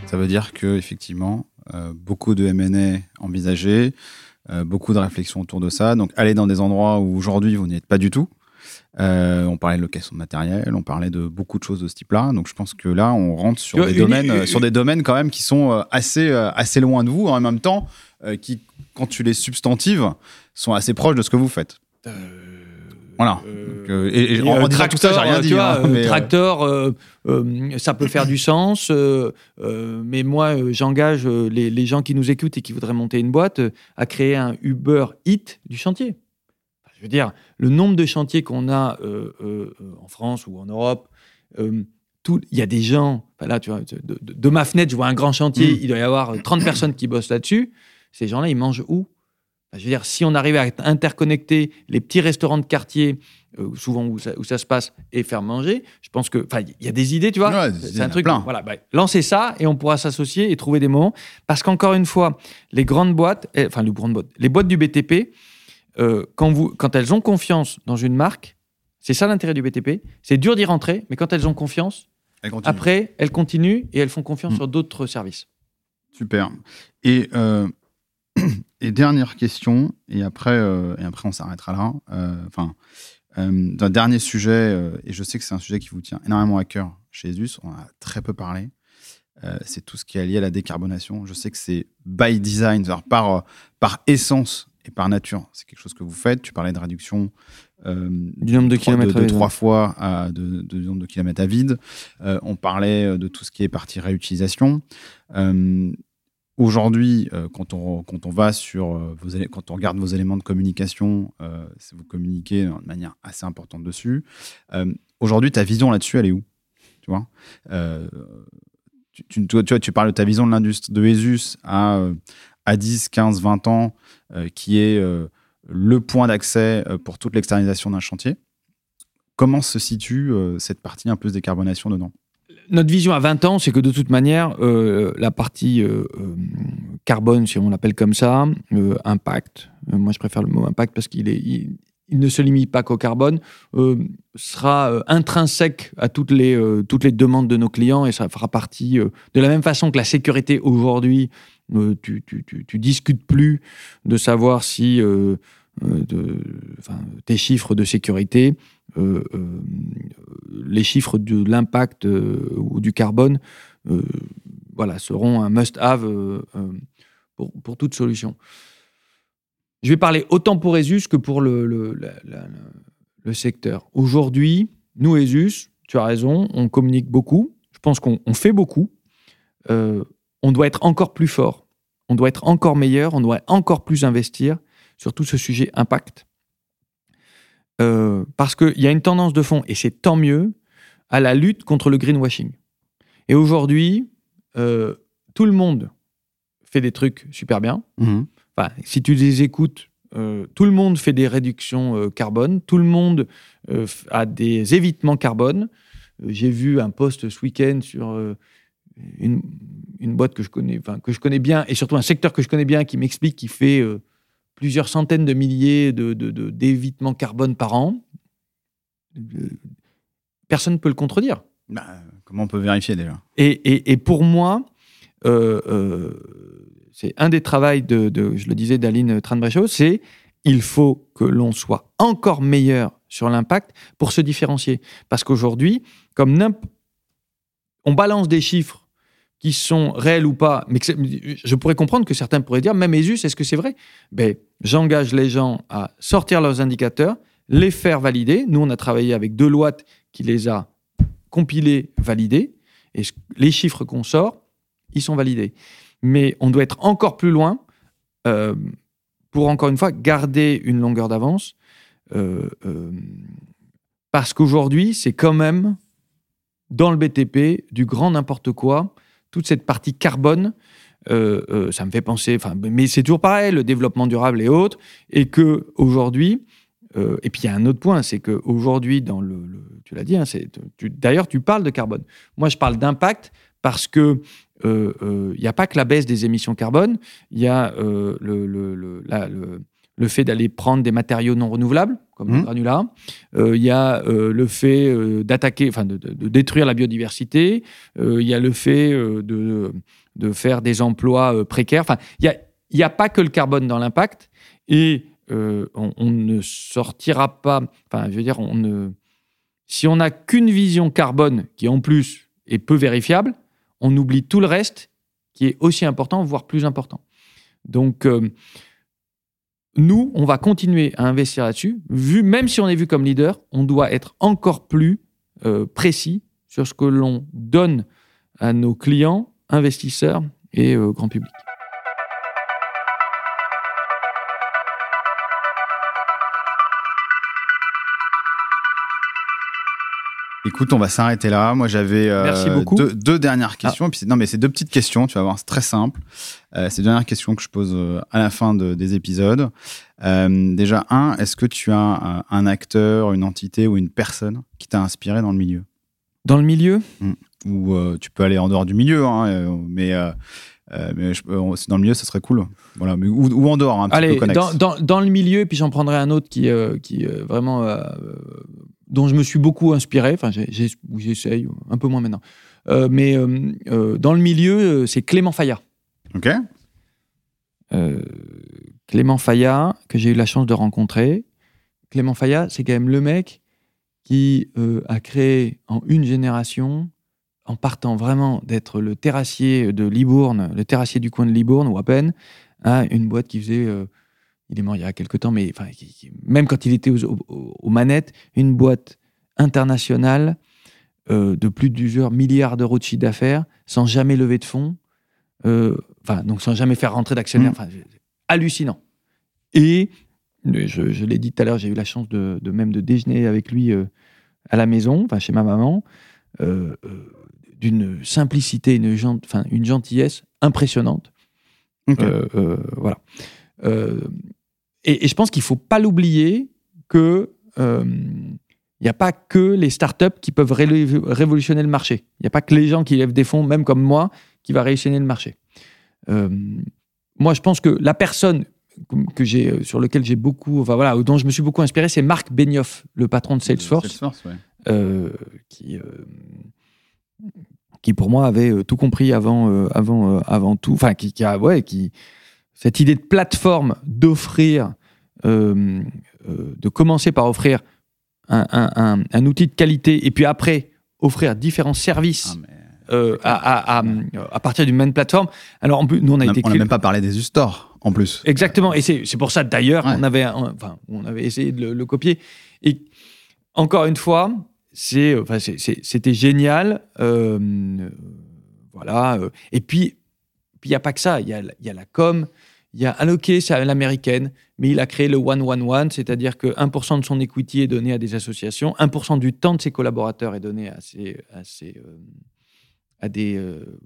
Ça veut dire que effectivement, beaucoup de M&A envisagés, euh, beaucoup de réflexions autour de ça. Donc, aller dans des endroits où aujourd'hui vous n'êtes pas du tout. Euh, on parlait de location de matériel, on parlait de beaucoup de choses de ce type-là. Donc, je pense que là, on rentre sur des domaines, sur des domaines quand même qui sont euh, assez, assez loin de vous, en même temps, qui, quand tu les substantives, sont assez proches de ce que vous faites. Voilà. Euh, et, en, euh, disant tout ça, j'ai rien dit. Vois, hein, euh, tracteur, ça peut faire du sens, mais moi, j'engage les, gens qui nous écoutent et qui voudraient monter une boîte à créer un Uber Eat du chantier. Je veux dire, le nombre de chantiers qu'on a en France ou en Europe, il y a des gens, là, tu vois, de, ma fenêtre, je vois un grand chantier, mm. il doit y avoir 30 personnes qui bossent là-dessus. Ces gens-là, ils mangent où? Je veux dire, si on arrivait à interconnecter les petits restaurants de quartier, euh, souvent où ça, se passe, et faire manger, je pense que, enfin, il y a des idées, tu vois. c'est un truc. Plein. Voilà, bah, lancez ça et on pourra s'associer et trouver des moments. Parce qu'encore une fois, les grandes boîtes, eh, enfin, les grandes boîtes, les boîtes du BTP, euh, quand, vous, quand elles ont confiance dans une marque, c'est ça l'intérêt du BTP. C'est dur d'y rentrer, mais quand elles ont confiance, après, elles continuent et elles font confiance mm. sur d'autres services. Super. Et euh, [CLEARS THROAT] et dernière question, et après, euh, et après on s'arrêtera là. Euh, enfin, euh, un dernier sujet, et je sais que c'est un sujet qui vous tient énormément à cœur chez ESUS, on a très peu parlé. c'est tout ce qui est lié à la décarbonation. Je sais que c'est by design, par, par essence et par nature. C'est quelque chose que vous faites. Tu parlais de réduction du nombre de kilomètres de, trois fois à, de, de, nombre de kilomètres à vide. on parlait de tout ce qui est partie réutilisation. Aujourd'hui, euh, quand, on, quand on va sur euh, vos, quand on regarde vos éléments de communication, euh, vous communiquez de manière assez importante dessus. Aujourd'hui, ta vision là-dessus, elle est où? Tu vois? Tu, parles de ta vision de l'industrie de ESUS à, à 10, 15, 20 ans, qui est le point d'accès pour toute l'externalisation d'un chantier. Comment se situe cette partie un peu de décarbonation dedans? Notre vision à 20 ans, c'est que de toute manière, euh, la partie euh, euh, carbone, si on l'appelle comme ça, impact, moi je préfère le mot impact parce qu'il est, il, ne se limite pas qu'au carbone, sera intrinsèque à toutes les, toutes les demandes de nos clients et ça fera partie, de la même façon que la sécurité aujourd'hui, tu, tu, discutes plus de savoir si tes chiffres de sécurité euh, euh, les chiffres de l'impact euh, ou du carbone voilà, seront un must-have pour, toute solution. Je vais parler autant pour ESUS que pour le secteur. Aujourd'hui, nous, ESUS, tu as raison, on communique beaucoup. Je pense qu'on fait beaucoup. on doit être encore plus fort. On doit être encore meilleur. On doit encore plus investir sur tout ce sujet impact. Euh, parce qu'il y a une tendance de fond, et c'est tant mieux, à la lutte contre le greenwashing. Et aujourd'hui, euh, tout le monde fait des trucs super bien. Mhm. Enfin, si tu les écoutes, euh, tout le monde fait des réductions carbone, tout le monde a des évitements carbone. J'ai vu un post ce week-end sur une, une boîte que je connais, que je connais bien, et surtout un secteur que je connais bien, qui m'explique qu'il fait plusieurs centaines de milliers de, de- de- d'évitements carbone par an. Personne ne peut le contredire. Bah, comment on peut vérifier déjà? Et, et- et pour moi, euh, euh, c'est un des travaux de, de- je le disais, d'Aline Tranbrechaud, c'est il faut que l'on soit encore meilleur sur l'impact pour se différencier. Parce qu'aujourd'hui, comme on balance des chiffres qui sont réels ou pas, mais je pourrais comprendre que certains pourraient dire, même Esus, est-ce que c'est vrai? Ben, J'engage les gens à sortir leurs indicateurs, les faire valider. Nous, on a travaillé avec Deloitte qui les a compilés, validés. Et les chiffres qu'on sort, ils sont validés. Mais on doit être encore plus loin euh, pour, encore une fois, garder une longueur d'avance. euh, euh, parce qu'aujourd'hui, c'est quand même, dans le BTP, du grand n'importe quoi. Toute cette partie carbone, euh, euh, ça me fait penser, mais c'est toujours pareil, le développement durable et autres, et que aujourd'hui, euh, et puis il y a un autre point, c'est qu'aujourd'hui, dans le, tu l'as dit, hein, d'ailleurs, tu parles de carbone. Moi, je parle d'impact parce que il n'y a pas que la baisse des émissions carbone, il y a le, le- le- le fait d'aller prendre des matériaux non renouvelables, comme le Mhm. granulat. Euh, Il y a euh, le fait euh, d'attaquer, enfin de, de- de détruire la biodiversité. Euh, Il y a le fait euh, de, de faire des emplois euh, précaires. Enfin, il n'y a, a pas que le carbone dans l'impact. Et euh, on, on ne sortira pas. Enfin, je veux dire, on ne, si on n'a qu'une vision carbone qui en plus est peu vérifiable, on oublie tout le reste qui est aussi important, voire plus important. Donc, euh, nous, on va continuer à investir là-dessus. Vu, même si on est vu comme leader, on doit être encore plus euh, précis sur ce que l'on donne à nos clients, investisseurs et euh, grand public. Écoute, on va s'arrêter là. Moi, j'avais euh. Deux, deux dernières questions. Puis c'est- non, mais c'est deux petites questions. Tu vas voir, c'est très simple. Euh, c'est deux dernières questions que je pose euh, à la fin de- des épisodes. Euh, déjà, un, est-ce que tu as un acteur, une entité ou une personne qui t'a inspiré dans le milieu? Dans le milieu, Ou euh, tu peux aller en dehors du milieu, hein, mais, euh, mais je- c'est dans le milieu, ça serait cool. Voilà, mais, ou, ou en dehors, un petit Allez, peu dans, dans, dans le milieu, et puis j'en prendrai un autre qui, euh, qui euh, vraiment, dont je me suis beaucoup inspiré. Enfin, j'essaye, un peu moins maintenant. Euh, mais euh, euh, dans le milieu, c'est Clément Fayat. Ok. Euh, Clément Fayat, que j'ai eu la chance de rencontrer. Clément Fayat, c'est quand même le mec qui a créé en une génération, en partant vraiment d'être le terrassier de Libourne, le terrassier du coin de Libourne, ou à peine, à une boîte qui faisait. Il est mort il y a quelques temps, mais enfin, même quand il était aux, aux- aux manettes, une boîte internationale euh, de plus de plusieurs milliards d'euros de chiffre d'affaires, sans jamais lever de fonds, euh, enfin, donc sans jamais faire rentrer d'actionnaires. Mm. Hallucinant. Et je, je l'ai dit tout à l'heure, j'ai eu la chance de, de même de déjeuner avec lui euh, à la maison, enfin chez ma maman, d'une simplicité, une, gent- une gentillesse impressionnante. Voilà. Euh, et, et je pense qu'il faut pas l'oublier que euh, il n'y a pas que les startups qui peuvent ré- révolutionner le marché. Il n'y a pas que les gens qui lèvent des fonds, même comme moi, qui va révolutionner le marché. Euh, moi, je pense que la personne que j'ai, euh, sur lequel j'ai beaucoup, enfin voilà, dont je me suis beaucoup inspiré, c'est Marc Benioff, le patron de Salesforce Salesforce, ouais. euh, qui, euh, qui pour moi avait euh, tout compris avant, euh, avant, euh, avant tout, enfin qui, qui a, ouais, qui, cette idée de plateforme d'offrir, euh, euh, de commencer par offrir un, un- un- un outil de qualité et puis après offrir différents services Ah, euh, à, à- à- à partir d'une même plateforme. Alors en plus, nous on a on été n'a clé- même pas parlé des U-Store, en plus. Exactement, et c'est pour ça d'ailleurs Ouais. on avait, enfin, on avait essayé de le, le copier. Et encore une fois, c'est, enfin, c'était génial. euh, voilà. et puis, puis il n'y a pas que ça. Il y a, y a la com, il y a alloqué, c'est à l'américaine, mais il a créé le one one one, c'est-à-dire que 1% de son equity est donné à des associations, 1% du temps de ses collaborateurs est donné à, ces, à, ces, euh, à des, euh,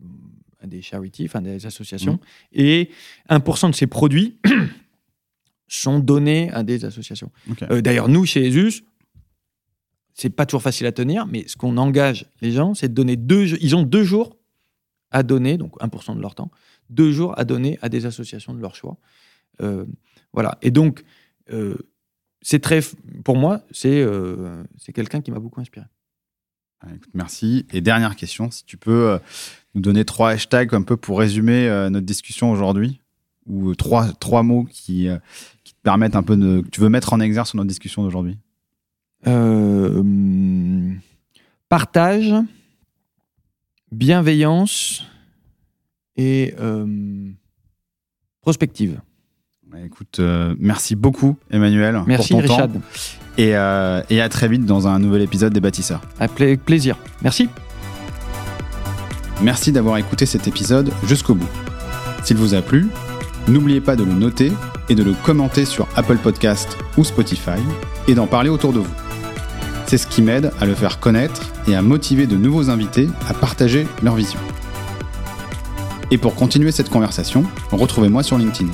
à des charities, enfin des associations, Mmh. et 1% de ses produits [COUGHS] sont donnés à des associations. Euh, D'ailleurs, nous, chez ESUS, c'est pas toujours facile à tenir, mais ce qu'on engage les gens, c'est de donner deux jours. Ils ont deux jours à donner, donc 1% de leur temps, deux jours à donner à des associations de leur choix. Euh, voilà. Et donc, euh, c'est très. Pour moi, c'est euh, c'est quelqu'un qui m'a beaucoup inspiré. Ah, écoute, merci. Et dernière question, si tu peux nous donner trois hashtags un peu pour résumer notre discussion aujourd'hui, ou trois, trois mots qui, qui te permettent un peu de. que tu veux mettre en exergue sur notre discussion d'aujourd'hui. Hum, partage, bienveillance et euh, prospective. Ouais, Écoute, euh, merci beaucoup, Emmanuel. Merci pour ton Richard. temps. Et, euh, et à très vite dans un nouvel épisode des Bâtisseurs. Avec plaisir. Merci. Merci d'avoir écouté cet épisode jusqu'au bout. S'il vous a plu, n'oubliez pas de le noter et de le commenter sur Apple Podcast ou Spotify et d'en parler autour de vous. C'est ce qui m'aide à le faire connaître et à motiver de nouveaux invités à partager leur vision. Et pour continuer cette conversation, retrouvez-moi sur LinkedIn.